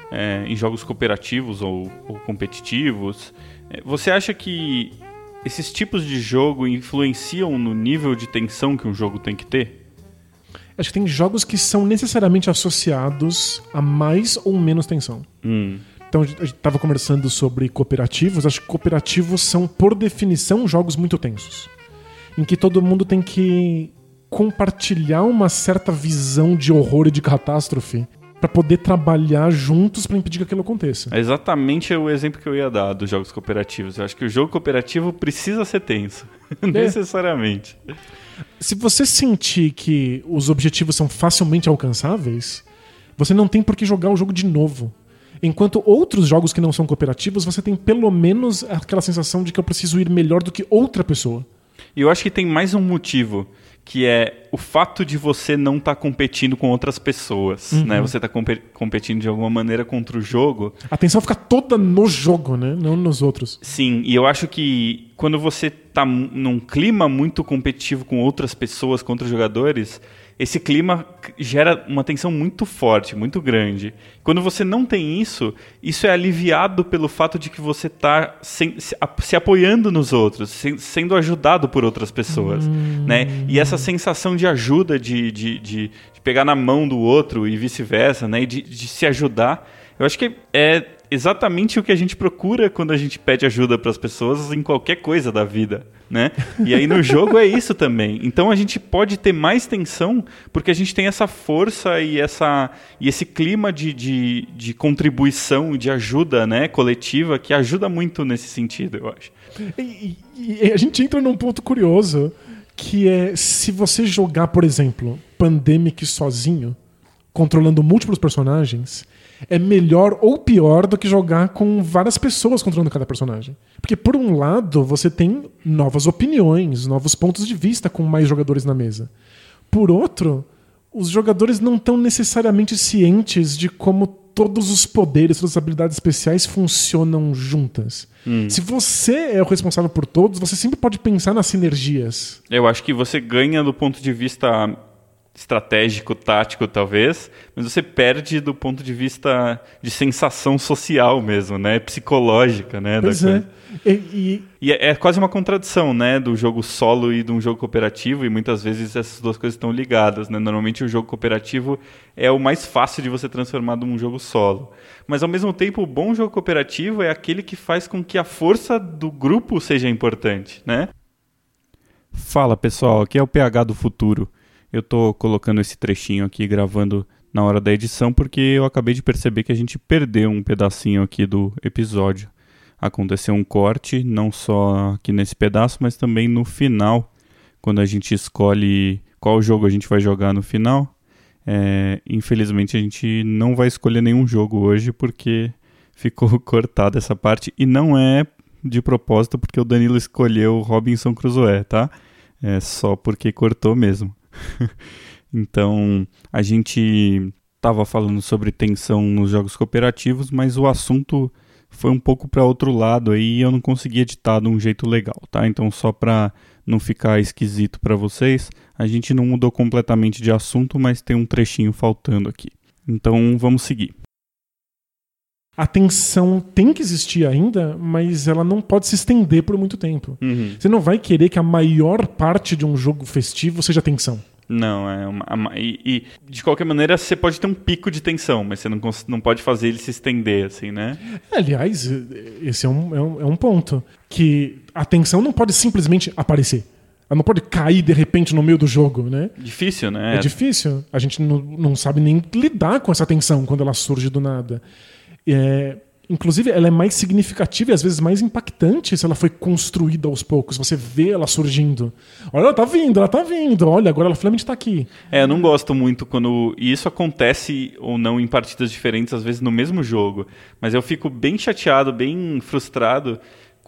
é, em jogos cooperativos ou, ou competitivos, é, você acha que esses tipos de jogo influenciam no nível de tensão que um jogo tem que ter? Acho que tem jogos que são necessariamente associados a mais ou menos tensão. Hum. Então a gente estava conversando sobre cooperativos. Acho que cooperativos são, por definição, jogos muito tensos. Em que todo mundo tem que compartilhar uma certa visão de horror e de catástrofe para poder trabalhar juntos para impedir que aquilo aconteça. É exatamente o exemplo que eu ia dar dos jogos cooperativos. Eu acho que o jogo cooperativo precisa ser tenso. [LAUGHS] É. Necessariamente. Se você sentir que os objetivos são facilmente alcançáveis, você não tem por que jogar o jogo de novo. Enquanto outros jogos que não são cooperativos, você tem pelo menos aquela sensação de que eu preciso ir melhor do que outra pessoa. E eu acho que tem mais um motivo, que é o fato de você não estar tá competindo com outras pessoas, uhum. né? Você está competindo de alguma maneira contra o jogo. A atenção fica toda no jogo, né? Não nos outros. Sim, e eu acho que quando você está num clima muito competitivo com outras pessoas, com outros jogadores, esse clima gera uma tensão muito forte, muito grande. Quando você não tem isso, isso é aliviado pelo fato de que você está se, se, apoiando nos outros, se, sendo ajudado por outras pessoas. Hum. Né? E essa sensação de ajuda, de, de, de, de pegar na mão do outro e vice-versa, né? de, de se ajudar, eu acho que é exatamente o que a gente procura quando a gente pede ajuda para as pessoas em qualquer coisa da vida, né? E aí no [LAUGHS] jogo é isso também. Então a gente pode ter mais tensão porque a gente tem essa força e essa e esse clima de, de, de contribuição, de ajuda, né, coletiva que ajuda muito nesse sentido, eu acho. E, e a gente entra num ponto curioso que é se você jogar, por exemplo, Pandemic sozinho, controlando múltiplos personagens, é melhor ou pior do que jogar com várias pessoas controlando cada personagem. Porque, por um lado, você tem novas opiniões, novos pontos de vista com mais jogadores na mesa. Por outro, os jogadores não estão necessariamente cientes de como todos os poderes, todas as habilidades especiais funcionam juntas. Hum. Se você é o responsável por todos, você sempre pode pensar nas sinergias. Eu acho que você ganha do ponto de vista estratégico, tático, talvez, mas você perde do ponto de vista de sensação social mesmo, né? Psicológica, né? Pois é. E, e... e é, é, quase uma contradição, né? Do jogo solo e de um jogo cooperativo, e muitas vezes essas duas coisas estão ligadas, né? Normalmente o jogo cooperativo é o mais fácil de você transformar num jogo solo. Mas ao mesmo tempo, o bom jogo cooperativo é aquele que faz com que a força do grupo seja importante, né? Fala pessoal, aqui é o PH do futuro. Eu tô colocando esse trechinho aqui gravando na hora da edição porque eu acabei de perceber que a gente perdeu um pedacinho aqui do episódio. Aconteceu um corte, não só aqui nesse pedaço, mas também no final, quando a gente escolhe qual jogo a gente vai jogar no final. É, infelizmente a gente não vai escolher nenhum jogo hoje porque ficou [LAUGHS] cortada essa parte e não é de propósito porque o Danilo escolheu Robinson Crusoe, tá? É só porque cortou mesmo. [LAUGHS] então, a gente estava falando sobre tensão nos jogos cooperativos, mas o assunto foi um pouco para outro lado aí e eu não consegui editar de um jeito legal, tá? Então, só para não ficar esquisito para vocês, a gente não mudou completamente de assunto, mas tem um trechinho faltando aqui. Então, vamos seguir. A tensão tem que existir ainda, mas ela não pode se estender por muito tempo. Uhum. Você não vai querer que a maior parte de um jogo festivo seja tensão. Não, é uma, e, e, de qualquer maneira você pode ter um pico de tensão, mas você não, não pode fazer ele se estender, assim, né? Aliás, esse é um, é, um, é um ponto. Que a tensão não pode simplesmente aparecer. Ela não pode cair de repente no meio do jogo, né? Difícil, né? É difícil. A gente não, não sabe nem lidar com essa tensão quando ela surge do nada. É, Inclusive, ela é mais significativa e às vezes mais impactante se ela foi construída aos poucos. Você vê ela surgindo. Olha, ela tá vindo, ela tá vindo. Olha, agora ela finalmente tá aqui. É, eu não gosto muito quando. E isso acontece ou não em partidas diferentes, às vezes no mesmo jogo. Mas eu fico bem chateado, bem frustrado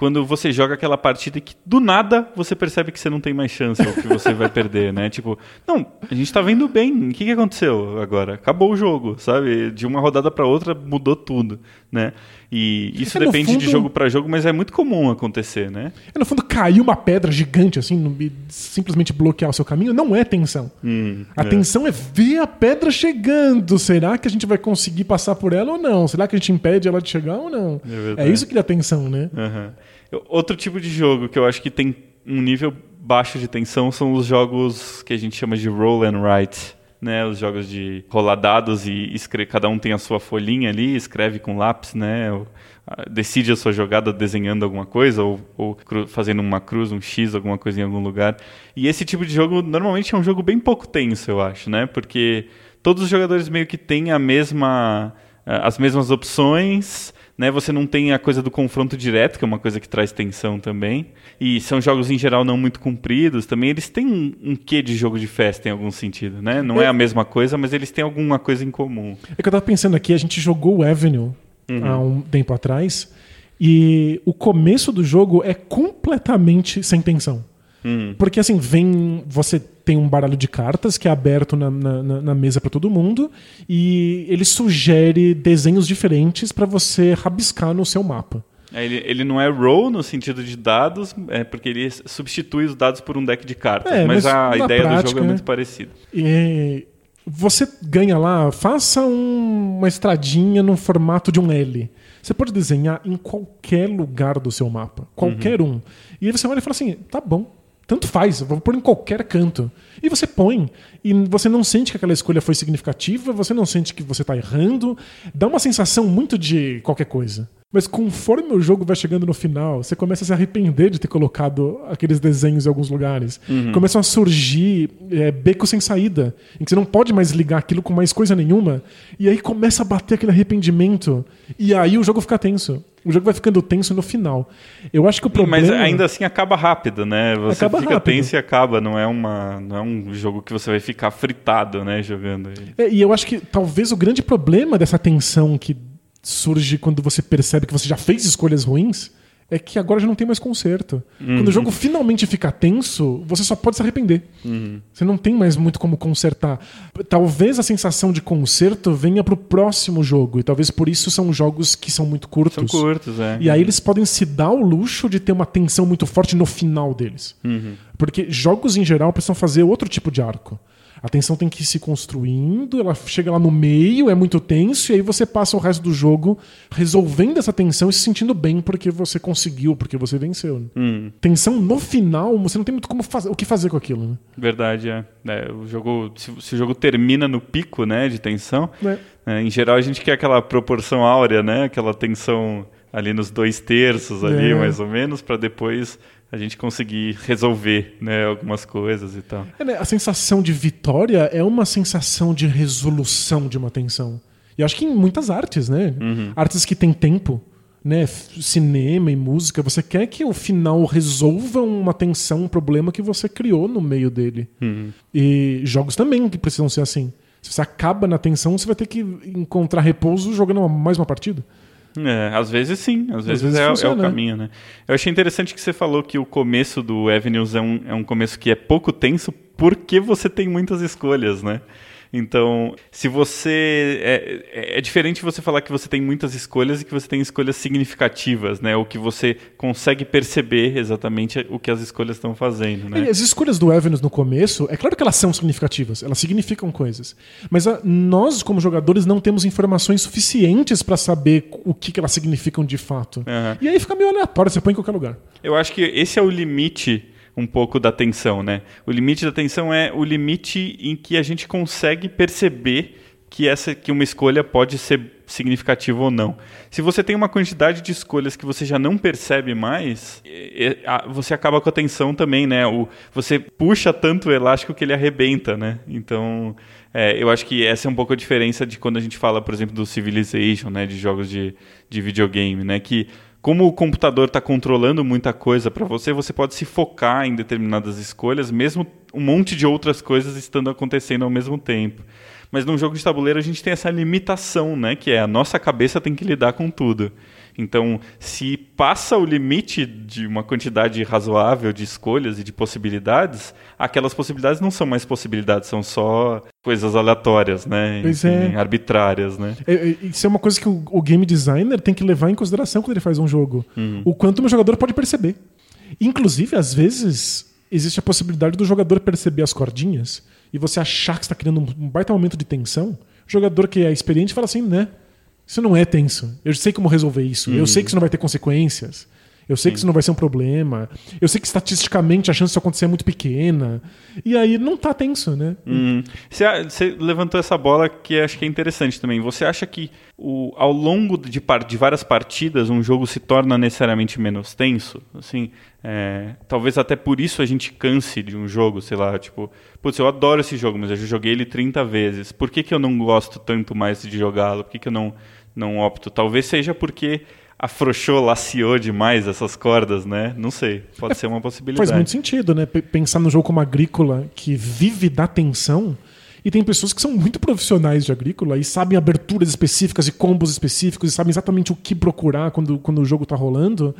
quando você joga aquela partida que do nada você percebe que você não tem mais chance ou que você vai perder, né? Tipo, não, a gente tá vendo bem, o que, que aconteceu agora? Acabou o jogo, sabe? De uma rodada para outra mudou tudo, né? E isso É, depende de fundo- jogo para jogo, mas é muito comum acontecer, né? É, no fundo, caiu uma pedra gigante assim, no- simplesmente bloquear o seu caminho, não é tensão. Hum, A é. tensão é ver a pedra chegando. Será que a gente vai conseguir passar por ela ou não? Será que a gente impede ela de chegar ou não? É. É isso que dá tensão, né? Aham. Outro tipo de jogo que eu acho que tem um nível baixo de tensão são os jogos que a gente chama de roll and write. Né, os jogos de rolar dados e escre- cada um tem a sua folhinha ali, escreve com lápis, né, ah, decide a sua jogada desenhando alguma coisa ou, ou fazendo uma cruz, um X, alguma coisa em algum lugar. E esse tipo de jogo normalmente é um jogo bem pouco tenso, eu acho, né, porque todos os jogadores meio que têm a mesma, ah, as mesmas opções, né? Você não tem a coisa do confronto direto, que é uma coisa que traz tensão também. E são jogos em geral não muito compridos. Também eles têm um, um quê de jogo de festa em algum sentido, né? Não é a mesma coisa, mas eles têm alguma coisa em comum. É que eu tava pensando aqui, a gente jogou o Avenue Uhum. há um tempo atrás, e o começo do jogo é completamente sem tensão. Hum. Porque assim, vem. Você tem um baralho de cartas que é aberto na, na, na- mesa para todo mundo, e ele sugere desenhos diferentes para você rabiscar no seu mapa. É, Ele, ele não é roll no sentido de dados, é porque ele substitui os dados por um deck de cartas. É, mas, mas a ideia do prática, jogo é né? muito parecida. E você ganha lá, faça um- uma estradinha no formato de um L. Você pode desenhar em qualquer lugar do seu mapa, qualquer um. E aí você olha e fala assim: tá bom, tanto faz, eu vou pôr em qualquer canto. E você põe, e você não sente que aquela escolha foi significativa, você não sente que você tá errando, dá uma sensação muito de qualquer coisa. Mas conforme o jogo vai chegando no final, você começa a se arrepender de ter colocado aqueles desenhos em alguns lugares. Começam a surgir é, becos sem saída, em que você não pode mais ligar aquilo com mais coisa nenhuma. E aí começa a bater aquele arrependimento. E aí o jogo fica tenso. O jogo vai ficando tenso no final. Eu acho que o problema. Mas ainda assim acaba rápido, né? Você Acaba fica rápido. tenso e acaba. Não é, uma, não é um jogo que você vai ficar fritado, né? Jogando. É, e eu acho que talvez o grande problema dessa tensão que surge quando você percebe que você já fez escolhas ruins é que agora já não tem mais conserto. Quando o jogo finalmente fica tenso, você só pode se arrepender. Você não tem mais muito como consertar. Talvez a sensação de conserto venha pro próximo jogo, e talvez por isso são jogos que são muito curtos. São curtos, é. E aí eles podem se dar o luxo de ter uma tensão muito forte no final deles. Porque jogos em geral precisam fazer outro tipo de arco. A tensão tem que ir se construindo, ela chega lá no meio, é muito tenso, e aí você passa o resto do jogo resolvendo essa tensão e se sentindo bem porque você conseguiu, porque você venceu. né? Hum, Tensão no final, você não tem muito como fazer, o que fazer com aquilo. Né? verdade, é. É, o jogo, se, se o jogo termina no pico, né, de tensão, Né? é, em geral a gente quer aquela proporção áurea, né, aquela tensão ali nos dois terços ali, É. mais ou menos, para depois a gente conseguir resolver, né, algumas coisas e tal. É, né? A sensação de vitória é uma sensação de resolução de uma tensão. E acho que em muitas artes, né? Artes que têm tempo, né? Cinema e música, você quer que o final resolva uma tensão, um problema que você criou no meio dele. E jogos também que precisam ser assim. Se você acaba na tensão, você vai ter que encontrar repouso jogando mais uma partida. É, às vezes sim, às vezes, vezes é, é o né? caminho, né? Eu achei interessante que você falou que o começo do Avenues é um, é um começo que é pouco tenso porque você tem muitas escolhas, né? Então, se você. É, é- é diferente você falar que você tem muitas escolhas e que você tem escolhas significativas, né? Ou que você consegue perceber exatamente o que as escolhas estão fazendo, E né? As escolhas do Evanus no começo, é claro que elas são significativas, elas significam coisas. Mas a- nós, como jogadores, não temos informações suficientes pra saber o que, que elas significam de fato. Aham. E aí fica meio aleatório, você põe em qualquer lugar. Eu acho que esse é o limite um pouco da tensão, né? O limite da tensão é o limite em que a gente consegue perceber que essa que uma escolha pode ser significativa ou não. Se você tem uma quantidade de escolhas que você já não percebe mais, você acaba com a tensão também, né? O, você puxa tanto o elástico que ele arrebenta, né? Então, é, eu acho que essa é um pouco a diferença de quando a gente fala, por exemplo, do Civilization, né? De jogos de, de videogame, né? Que como o computador está controlando muita coisa para você, você pode se focar em determinadas escolhas, mesmo um monte de outras coisas estando acontecendo ao mesmo tempo. Mas num jogo de tabuleiro a gente tem essa limitação, né? Que é a nossa cabeça tem que lidar com tudo. Então, se passa o limite de uma quantidade razoável de escolhas e de possibilidades, aquelas possibilidades não são mais possibilidades, são só coisas aleatórias, né? Pois é. Arbitrárias, né? É, é, isso é uma coisa que o, o, game designer tem que levar em consideração quando ele faz um jogo. Uhum. O quanto o jogador pode perceber. Inclusive, às vezes, existe a possibilidade do jogador perceber as cordinhas e você achar que está criando um baita momento de tensão. O jogador que é experiente fala assim, né? Isso não é tenso. Eu sei como resolver isso. Uhum. Eu sei que isso não vai ter consequências. Eu sei Sim. que isso não vai ser um problema. Eu sei que estatisticamente a chance disso acontecer é muito pequena. E aí não tá tenso, né? Uhum. Você, você, levantou essa bola que acho que é interessante também. Você acha que o, ao longo de, de várias partidas um jogo se torna necessariamente menos tenso? Assim, é, talvez até por isso a gente canse de um jogo, sei lá, tipo, putz, eu adoro esse jogo, mas eu já joguei ele 30 vezes. Por que, que eu não gosto tanto mais de jogá-lo? Por que, que eu não não opto. Talvez seja porque afrouxou, laciou demais essas cordas, né? Não sei. Pode é, ser uma possibilidade. Faz muito sentido, né? Pensar no jogo como agrícola que vive da tensão. E tem pessoas que são muito profissionais de agrícola e sabem aberturas específicas e combos específicos e sabem exatamente o que procurar quando, quando o jogo está rolando.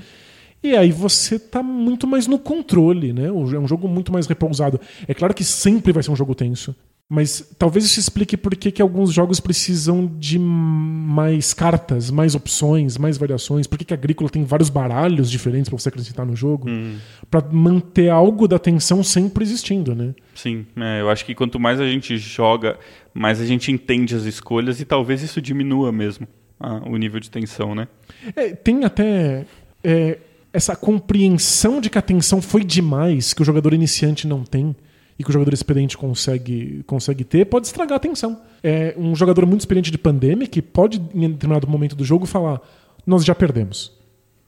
E aí você está muito mais no controle, né? É um jogo muito mais repousado. É claro que sempre vai ser um jogo tenso. Mas talvez isso explique por que, que alguns jogos precisam de mais cartas, mais opções, mais variações. Por que, que a Agrícola tem vários baralhos diferentes para você acrescentar no jogo. Hum. Para manter algo da tensão sempre existindo, né? Sim, é, eu acho que quanto mais a gente joga, mais a gente entende as escolhas e talvez isso diminua mesmo ah, o nível de tensão, né? É, tem até é, essa compreensão de que a tensão foi demais, que o jogador iniciante não tem e que o jogador experiente consegue, consegue ter, pode estragar a tensão. É um jogador muito experiente de Pandemic pode, em determinado momento do jogo, falar: Nós já perdemos.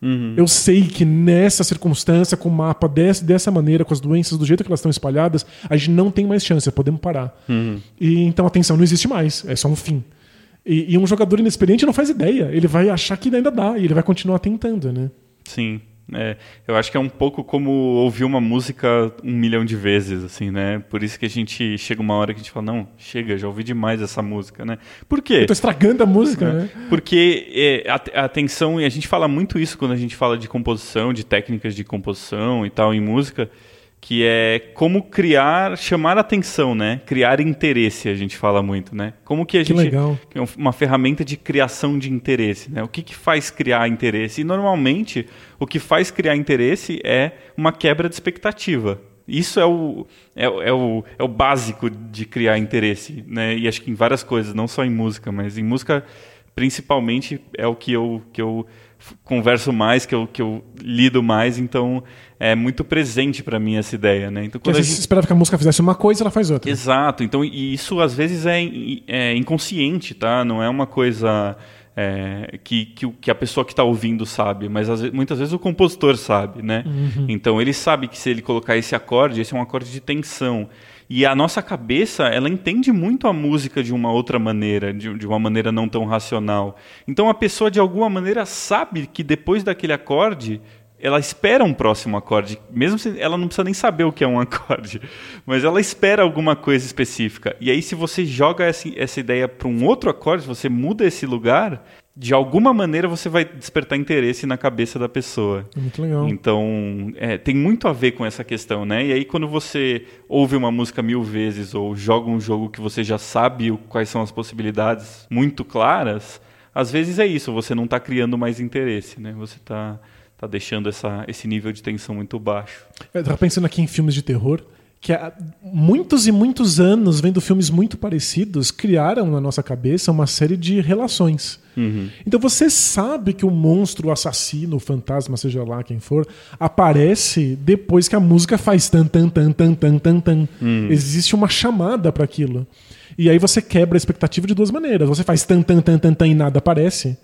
Uhum. Eu sei que nessa circunstância, com o mapa desse, dessa maneira, com as doenças do jeito que elas estão espalhadas, a gente não tem mais chance, podemos parar. Uhum. E então a tensão não existe mais, é só um fim. E, e, um jogador inexperiente não faz ideia, ele vai achar que ainda dá e ele vai continuar tentando, né? Sim. É, eu acho que é um pouco como ouvir uma música um milhão de vezes, assim, né? Por isso que a gente chega uma hora que a gente fala, não, chega, já ouvi demais essa música, né? Por quê? Eu tô estragando a música, é, né? Porque é, a, atenção, e a gente fala muito isso quando a gente fala de composição, de técnicas de composição e tal em música, que é como criar, chamar atenção, né? Criar interesse, a gente fala muito, né? Como que a que gente legal. é uma ferramenta de criação de interesse, né? O que, que faz criar interesse? E normalmente o que faz criar interesse é uma quebra de expectativa. Isso é o, é, é, o, é o básico de criar interesse, né? E acho que em várias coisas, não só em música, mas em música principalmente é o que eu, que eu converso mais, que eu, que eu lido mais, então é muito presente para mim essa ideia, né? Então quando a gente esperava que a música fizesse uma coisa, ela faz outra. Exato. Então e isso às vezes é, é inconsciente, tá? Não é uma coisa é, que, que, que, a pessoa que está ouvindo sabe, mas vezes, muitas vezes o compositor sabe, né? Uhum. Então ele sabe que se ele colocar esse acorde, esse é um acorde de tensão. E a nossa cabeça, ela entende muito a música de uma outra maneira, de, de uma maneira não tão racional. Então a pessoa, de alguma maneira, sabe que depois daquele acorde ela espera um próximo acorde, mesmo se ela não precisa nem saber o que é um [LAUGHS] acorde, mas ela espera alguma coisa específica. E aí, se você joga essa, essa ideia para um outro acorde, você muda esse lugar, de alguma maneira você vai despertar interesse na cabeça da pessoa. Muito legal. Então, é, tem muito a ver com essa questão, né? E aí, quando você ouve uma música mil vezes ou joga um jogo que você já sabe quais são as possibilidades muito claras, às vezes é isso, você não está criando mais interesse, né? Você está tá deixando essa, esse nível de tensão muito baixo. Eu tava pensando aqui em filmes de terror que há muitos e muitos anos, vendo filmes muito parecidos, criaram na nossa cabeça uma série de relações. Uhum. Então você sabe que o monstro, o assassino, o fantasma, seja lá quem for, aparece depois que a música faz tan tan tan tan tan tan tan. Existe uma chamada para aquilo. E aí você quebra a expectativa de duas maneiras. Você faz tan tan tan tan tan e nada aparece.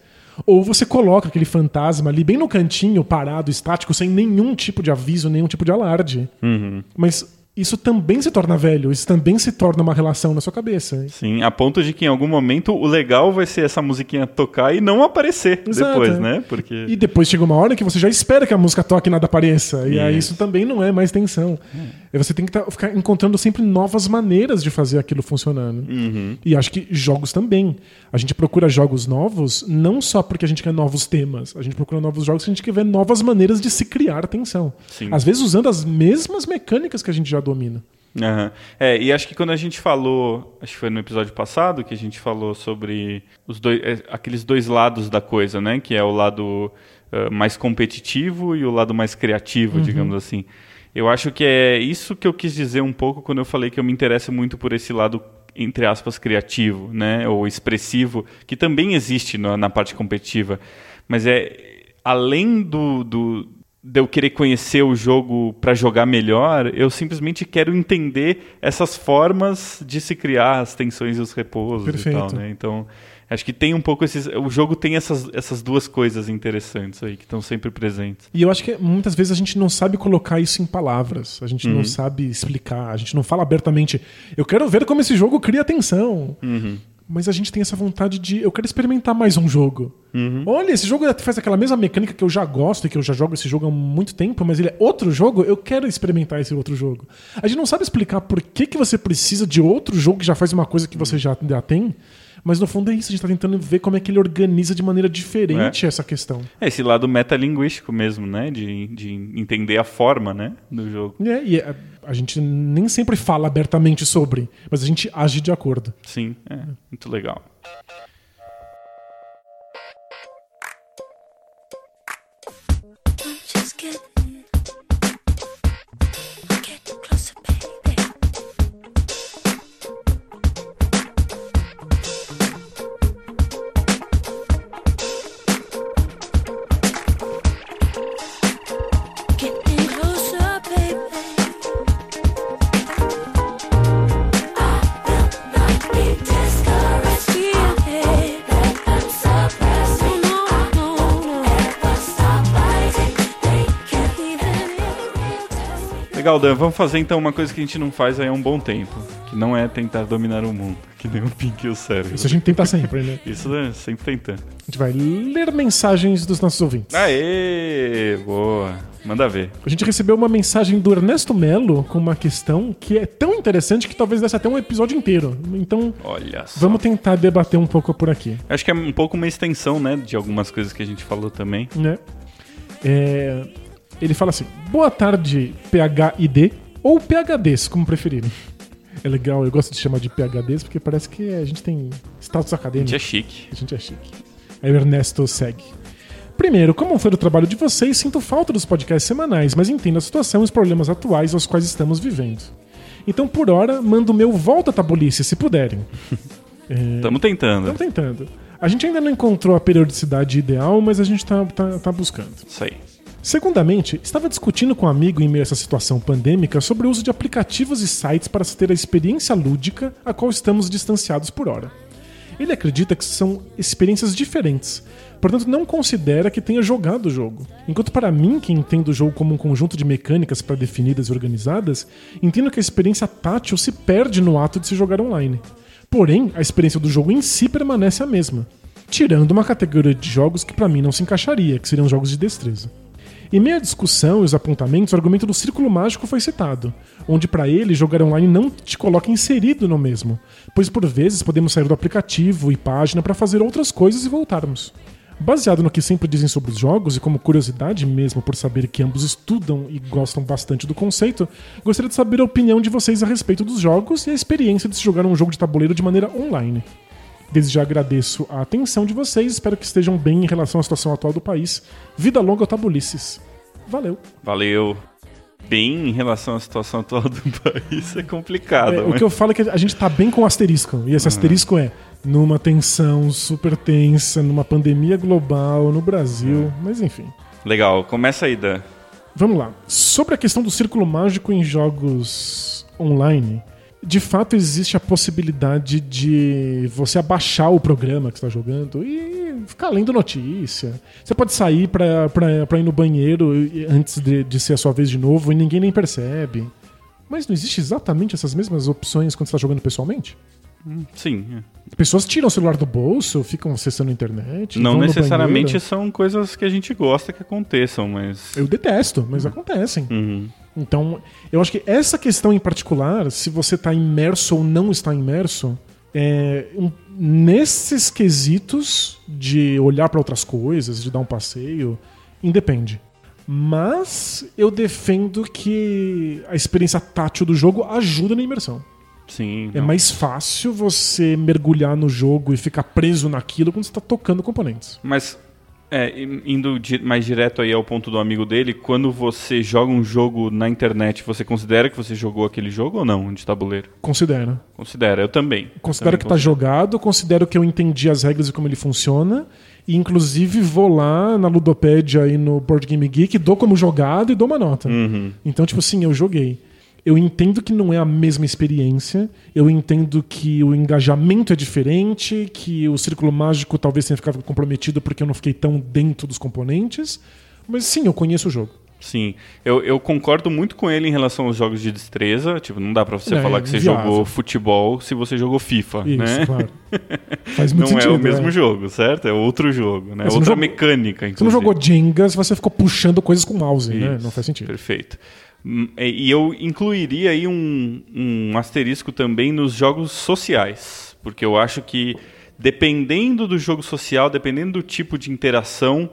Ou você coloca aquele fantasma ali bem no cantinho, parado, estático, sem nenhum tipo de aviso, nenhum tipo de alarde. Uhum. Mas isso também se torna velho, isso também se torna uma relação na sua cabeça. Sim, a ponto de que em algum momento o legal vai ser essa musiquinha tocar e não aparecer Exato, depois, é. né? Porque. E depois chega uma hora que você já espera que a música toque e nada apareça. E aí Isso. isso também não é mais tensão. E você tem que tá- ficar encontrando sempre novas maneiras de fazer aquilo funcionando. Uhum. E acho que jogos também. A gente procura jogos novos não só porque a gente quer novos temas. A gente procura novos jogos porque a gente quer ver novas maneiras de se criar tensão. Sim. Às vezes usando as mesmas mecânicas que a gente já domina. Aham. É, e acho que quando a gente falou, acho que foi no episódio passado que a gente falou sobre os dois, é, aqueles dois lados da coisa, né? Que é o lado eh, mais competitivo e o lado mais criativo, digamos assim. Eu acho que é isso que eu quis dizer um pouco quando eu falei que eu me interesso muito por esse lado entre aspas criativo, né? Ou expressivo, que também existe na, na parte competitiva, mas é além do, do de eu querer conhecer o jogo para jogar melhor, eu simplesmente quero entender essas formas de se criar as tensões e os repousos e Perfeito. tal, né? Então, acho que tem um pouco esses o jogo tem essas, essas duas coisas interessantes aí que estão sempre presentes. E eu acho que muitas vezes a gente não sabe colocar isso em palavras. A gente Uhum. não sabe explicar. A gente não fala abertamente. Eu quero ver como esse jogo cria tensão. Uhum. Mas a gente tem essa vontade de. Eu quero experimentar mais um jogo. Uhum. Olha, esse jogo faz aquela mesma mecânica que eu já gosto e que eu já jogo esse jogo há muito tempo, mas ele é outro jogo. Eu quero experimentar esse outro jogo. A gente não sabe explicar por que, que você precisa de outro jogo que já faz uma coisa que você já, já tem. Mas no fundo é isso, a gente tá tentando ver como é que ele organiza de maneira diferente essa questão. É esse lado metalinguístico mesmo, né? De, de entender a forma, né? Do jogo. É, e a, a gente nem sempre fala abertamente sobre, mas a gente age de acordo. Sim, é muito legal. Vamos fazer então uma coisa que a gente não faz aí há um bom tempo. Que não é tentar dominar o mundo. Que nem o Pink e o cérebro. Isso a gente tenta sempre, né? Isso é sempre tentando. A gente vai ler mensagens dos nossos ouvintes. Aê! Boa. Manda ver. A gente recebeu uma mensagem do Ernesto Melo com uma questão que é tão interessante que talvez desse até um episódio inteiro. Então, Olha só. vamos tentar debater um pouco por aqui. Acho que é um pouco uma extensão, né? De algumas coisas que a gente falou também. né? É, ele fala assim: Boa tarde, PHID ou PHDs, como preferirem. É legal, eu gosto de chamar de PHDs porque parece que a gente tem status A acadêmico. gente é chique. A gente é chique. Aí o Ernesto segue. Primeiro, como foi o trabalho de vocês, sinto falta dos podcasts semanais, mas entendo a situação e os problemas atuais aos quais estamos vivendo. Então, por hora, mando o meu volta tabulice, se puderem. [LAUGHS] Estamos tentando. Estamos tentando. A gente ainda não encontrou a periodicidade ideal, mas a gente tá, tá, tá buscando. Isso aí. Segundamente, estava discutindo com um amigo em meio a essa situação pandêmica sobre o uso de aplicativos e sites para se ter a experiência lúdica a qual estamos distanciados por hora. Ele acredita que são experiências diferentes, portanto não considera que tenha jogado o jogo. Enquanto para mim, que entendo o jogo como um conjunto de mecânicas pré-definidas e organizadas, entendo que a experiência tátil se perde no ato de se jogar online. Porém, a experiência do jogo em si permanece a mesma, tirando uma categoria de jogos que para mim não se encaixaria, que seriam os jogos de destreza. Em meio à discussão e os apontamentos, o argumento do círculo mágico foi citado, onde para ele jogar online não te coloca inserido no mesmo, pois por vezes podemos sair do aplicativo e página para fazer outras coisas e voltarmos. Baseado no que sempre dizem sobre os jogos e como curiosidade mesmo por saber que ambos estudam e gostam bastante do conceito, gostaria de saber a opinião de vocês a respeito dos jogos e a experiência de se jogar um jogo de tabuleiro de maneira online. Desde já agradeço a atenção de vocês, espero que estejam bem em relação à situação atual do país. Vida longa ao Tabulices. Valeu. Valeu. bem em relação à situação atual do [LAUGHS] país é complicado. É, o mas- que eu falo é que a gente tá bem com o asterisco. E esse asterisco é numa tensão super tensa, numa pandemia global, no Brasil. Mas enfim. Legal, começa aí, Dan. Vamos lá. Sobre a questão do círculo mágico em jogos online, de fato existe a possibilidade de você abaixar o programa que está jogando e ficar lendo notícia. Você pode sair pra ir no banheiro antes de, de ser a sua vez de novo e ninguém nem percebe. Mas não existe exatamente essas mesmas opções quando você está jogando pessoalmente? Sim. é. As pessoas tiram o celular do bolso, ficam acessando a internet. Não necessariamente são coisas que a gente gosta que aconteçam, mas. Eu detesto, mas acontecem. Uhum. Então, eu acho que essa questão em particular, se você está imerso ou não está imerso, é, um- nesses quesitos de olhar para outras coisas, de dar um passeio, independe. Mas eu defendo que a experiência tátil do jogo ajuda na imersão. Sim. É não. mais fácil você mergulhar no jogo e ficar preso naquilo quando você está tocando componentes. Mas, é, in- indo mais direto aí ao ponto do amigo dele, quando você joga um jogo na internet, você considera que você jogou aquele jogo ou não, de tabuleiro? Considera. Considera, eu também. Considero Também que tá jogado, considero que eu entendi as regras e como ele funciona. E inclusive vou lá na Ludopédia e no Board Game Geek, dou como jogado e dou uma nota. Uhum. Então, tipo assim, eu joguei. Eu entendo que não é a mesma experiência, eu entendo que o engajamento é diferente, que o círculo mágico talvez tenha ficado comprometido porque eu não fiquei tão dentro dos componentes. Mas sim, eu conheço o jogo. Sim, eu, eu concordo muito com ele em relação aos jogos de destreza. Tipo, não dá pra você É, falar que você jogou futebol se você jogou FIFA, Isso, né? claro. [LAUGHS] Faz muito Não sentido. é o mesmo é. jogo, certo? É outro jogo, né? Não Outra jogou- mecânica, Você não inclusive. jogou Jengas, você ficou puxando coisas com o mouse, né? Isso, Não faz sentido. Perfeito. Hum, E eu incluiria aí um, um asterisco também nos jogos sociais, porque eu acho que dependendo do jogo social, dependendo do tipo de interação,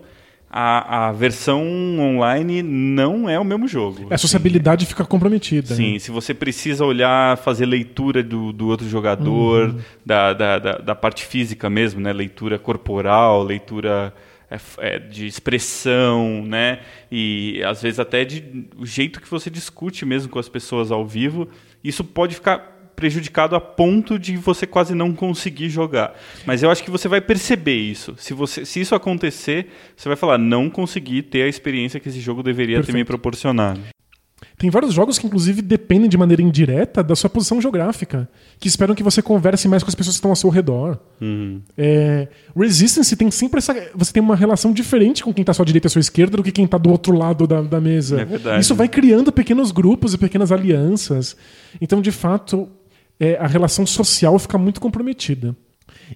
a, a versão online não é o mesmo jogo. A sociabilidade fica comprometida. né? Sim, se você precisa olhar, fazer leitura do, do outro jogador, Uhum. da, da, da, da parte física mesmo, né? Leitura corporal, leitura é, é, de expressão, né? E às vezes até de o jeito que você discute mesmo com as pessoas ao vivo, isso pode ficar prejudicado a ponto de você quase não conseguir jogar. Mas eu acho que você vai perceber isso. Se, você, se isso acontecer, você vai falar, não consegui ter a experiência que esse jogo deveria ter me Perfeito. proporcionado. Tem vários jogos que, inclusive, dependem de maneira indireta da sua posição geográfica, que esperam que você converse mais com as pessoas que estão ao seu redor. Uhum. É, Resistance tem sempre essa. Você tem uma relação diferente com quem está à sua direita e à sua esquerda do que quem está do outro lado da, da mesa. É verdade. Isso vai criando pequenos grupos e pequenas alianças. Então, de fato, é, a relação social fica muito comprometida.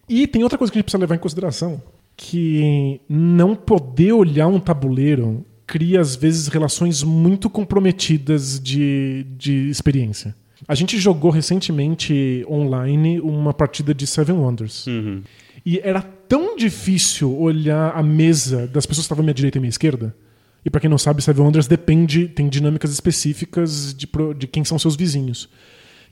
E tem outra coisa que a gente precisa levar em consideração: que não poder olhar um tabuleiro cria, às vezes, relações muito comprometidas de, de experiência. A gente jogou recentemente online uma partida de Seven Wonders. Uhum. E era tão difícil olhar a mesa das pessoas que estavam à minha direita e à minha esquerda. E pra quem não sabe, Seven Wonders depende, tem dinâmicas específicas de, de quem são seus vizinhos.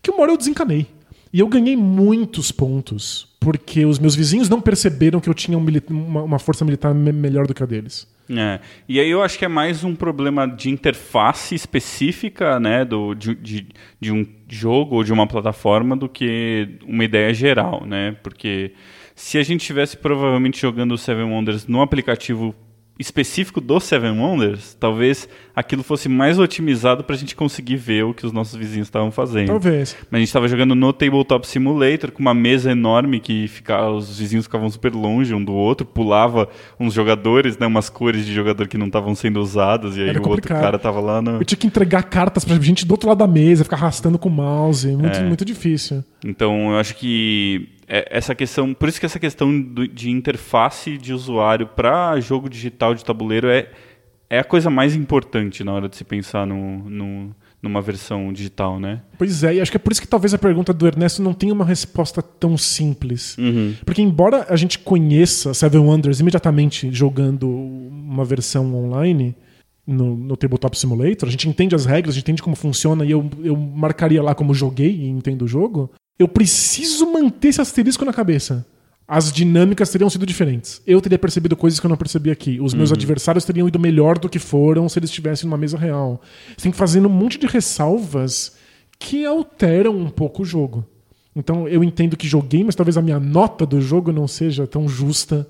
Que uma hora eu desencanei. E eu ganhei muitos pontos, porque os meus vizinhos não perceberam que eu tinha um uma, uma força militar me- melhor do que a deles. É. E aí eu acho que é mais um problema de interface específica, né, do, de, de, de um jogo ou de uma plataforma do que uma ideia geral, né? Porque se a gente tivesse provavelmente jogando o Seven Wonders no aplicativo específico do Seven Wonders, talvez aquilo fosse mais otimizado para a gente conseguir ver o que os nossos vizinhos estavam fazendo. Talvez. Mas a gente estava jogando no Tabletop Simulator com uma mesa enorme que ficava, os vizinhos ficavam super longe um do outro, pulava uns jogadores, né, umas cores de jogador que não estavam sendo usadas e aí Era o outro complicado. cara tava lá no... Eu tinha que entregar cartas pra gente do outro lado da mesa, ficar arrastando com o mouse. Muito, É. muito difícil. Então eu acho que essa questão, por isso que essa questão de interface de usuário para jogo digital de tabuleiro é, é a coisa mais importante na hora de se pensar no, no- numa versão digital, né? Pois é, e acho que é por isso que talvez a pergunta do Ernesto não tenha uma resposta tão simples. Uhum. Porque embora a gente conheça Seven Wonders imediatamente jogando uma versão online no, no Tabletop Simulator, a gente entende as regras, a gente entende como funciona e eu, eu marcaria lá como joguei e entendo o jogo, eu preciso manter esse asterisco na cabeça. as dinâmicas teriam sido diferentes. Eu teria percebido coisas que eu não percebi aqui. Os meus adversários teriam ido melhor do que foram se eles estivessem numa mesa real. Você tem que fazer um monte de ressalvas que alteram um pouco o jogo. Então eu entendo que joguei, mas talvez a minha nota do jogo não seja tão justa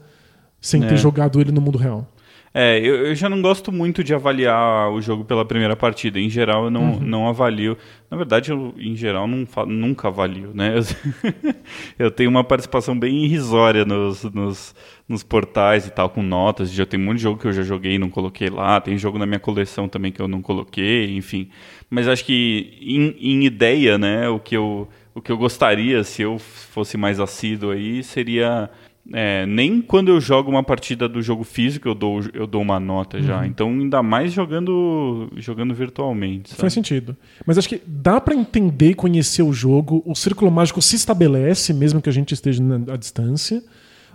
sem É. ter jogado ele no mundo real. É, eu, eu já não gosto muito de avaliar o jogo pela primeira partida. Em geral, eu não, não avalio. Na verdade, eu, em geral, não nunca avalio, né? Eu, [LAUGHS] eu tenho uma participação bem irrisória nos, nos, nos portais e tal, com notas. Já tem um monte de jogo que eu já joguei e não coloquei lá. Tem jogo na minha coleção também que eu não coloquei, enfim. Mas acho que, em, em ideia, né, o que, eu, o que eu gostaria, se eu fosse mais assíduo aí, seria... É, nem quando eu jogo uma partida do jogo físico eu dou, eu dou uma nota já. Então, ainda mais jogando, jogando virtualmente. sabe? Faz sentido. Mas acho que dá pra entender e conhecer o jogo. O círculo mágico se estabelece, mesmo que a gente esteja na- à distância.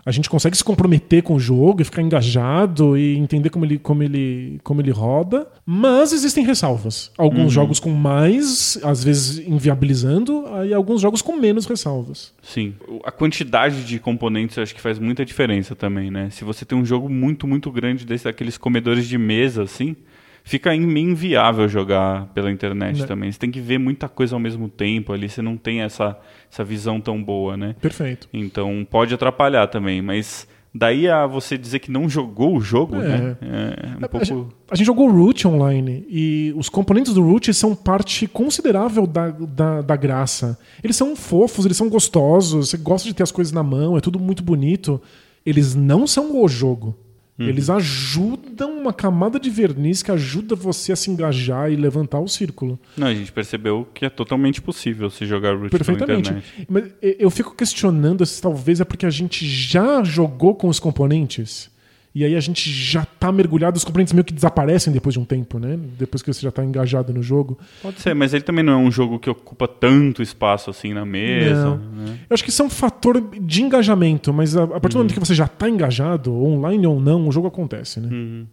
A gente consegue se comprometer com o jogo e ficar engajado e entender como ele, como ele, como ele roda. Mas existem ressalvas. Alguns jogos com mais, às vezes inviabilizando, e alguns jogos com menos ressalvas. Sim. A quantidade de componentes eu acho que faz muita diferença também, né? Se você tem um jogo muito, muito grande desse, daqueles comedores de mesa, assim, fica meio inviável jogar pela internet Né. também. Você tem que ver muita coisa ao mesmo tempo ali, você não tem essa, essa visão tão boa, né? Perfeito. Então pode atrapalhar também, mas daí a você dizer que não jogou o jogo, É. né? É um A pouco. gente, a gente jogou Root online e os componentes do Root são parte considerável da, da, da graça. Eles são fofos, eles são gostosos, você gosta de ter as coisas na mão, é tudo muito bonito. Eles não são o jogo. Eles ajudam uma camada de verniz que ajuda você a se engajar e levantar o círculo. Não, a gente percebeu que é totalmente possível se jogar Root pela Perfeitamente. internet. Mas e- eu fico questionando se talvez é porque a gente já jogou com os componentes. E aí a gente já tá mergulhado, os componentes meio que desaparecem depois de um tempo, né? Depois que você já tá engajado no jogo. Pode ser, mas ele também não é um jogo que ocupa tanto espaço assim na mesa. Não. né? Eu acho que isso é um fator de engajamento, mas a, partir do momento que você já tá engajado, online ou não, o jogo acontece, né?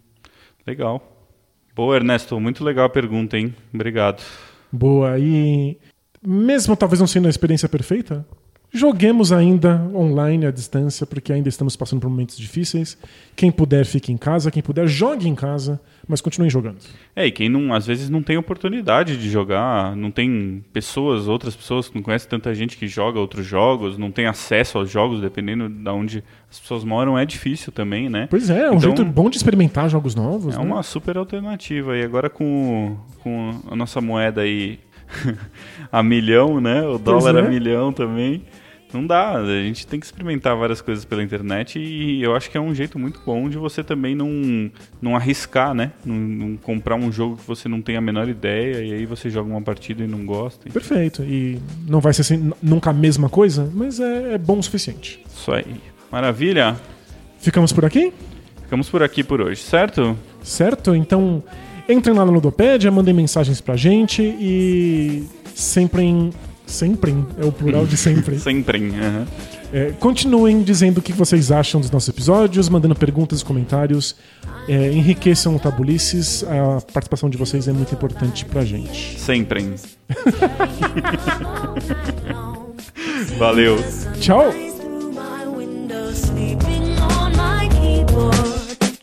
Legal. Boa, Ernesto. Muito legal a pergunta, hein? Obrigado. Boa. E mesmo talvez não sendo a experiência perfeita, joguemos ainda online à distância, porque ainda estamos passando por momentos difíceis. Quem puder, fique em casa. Quem puder, jogue em casa, mas continue jogando. É, e quem não, às vezes não tem oportunidade de jogar, não tem pessoas, outras pessoas que não conhecem tanta gente que joga outros jogos, não tem acesso aos jogos, dependendo de onde as pessoas moram, é difícil também, né? Pois é, é um Então- jeito bom de experimentar jogos novos. É né? uma super alternativa. E agora com, com a nossa moeda aí [LAUGHS] a milhão, né? O dólar é. a milhão também. Não dá, a gente tem que experimentar várias coisas pela internet e eu acho que é um jeito muito bom de você também não, não arriscar, né? Não, não comprar um jogo que você não tem a menor ideia e aí você joga uma partida e não gosta. Perfeito. E não vai ser assim, nunca a mesma coisa, mas é, é bom o suficiente. Isso aí. Maravilha. Ficamos por aqui? Ficamos por aqui por hoje, certo? Certo? Então, entrem lá no Ludopédia, mandem mensagens pra gente e sempre em. Sempre em, é o plural de sempre. [LAUGHS] Sempre. É, continuem dizendo o que vocês acham dos nossos episódios, mandando perguntas e comentários. É, enriqueçam o Tabulices, a participação de vocês é muito importante pra gente. Sempre. [LAUGHS] Valeu. Tchau!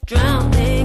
through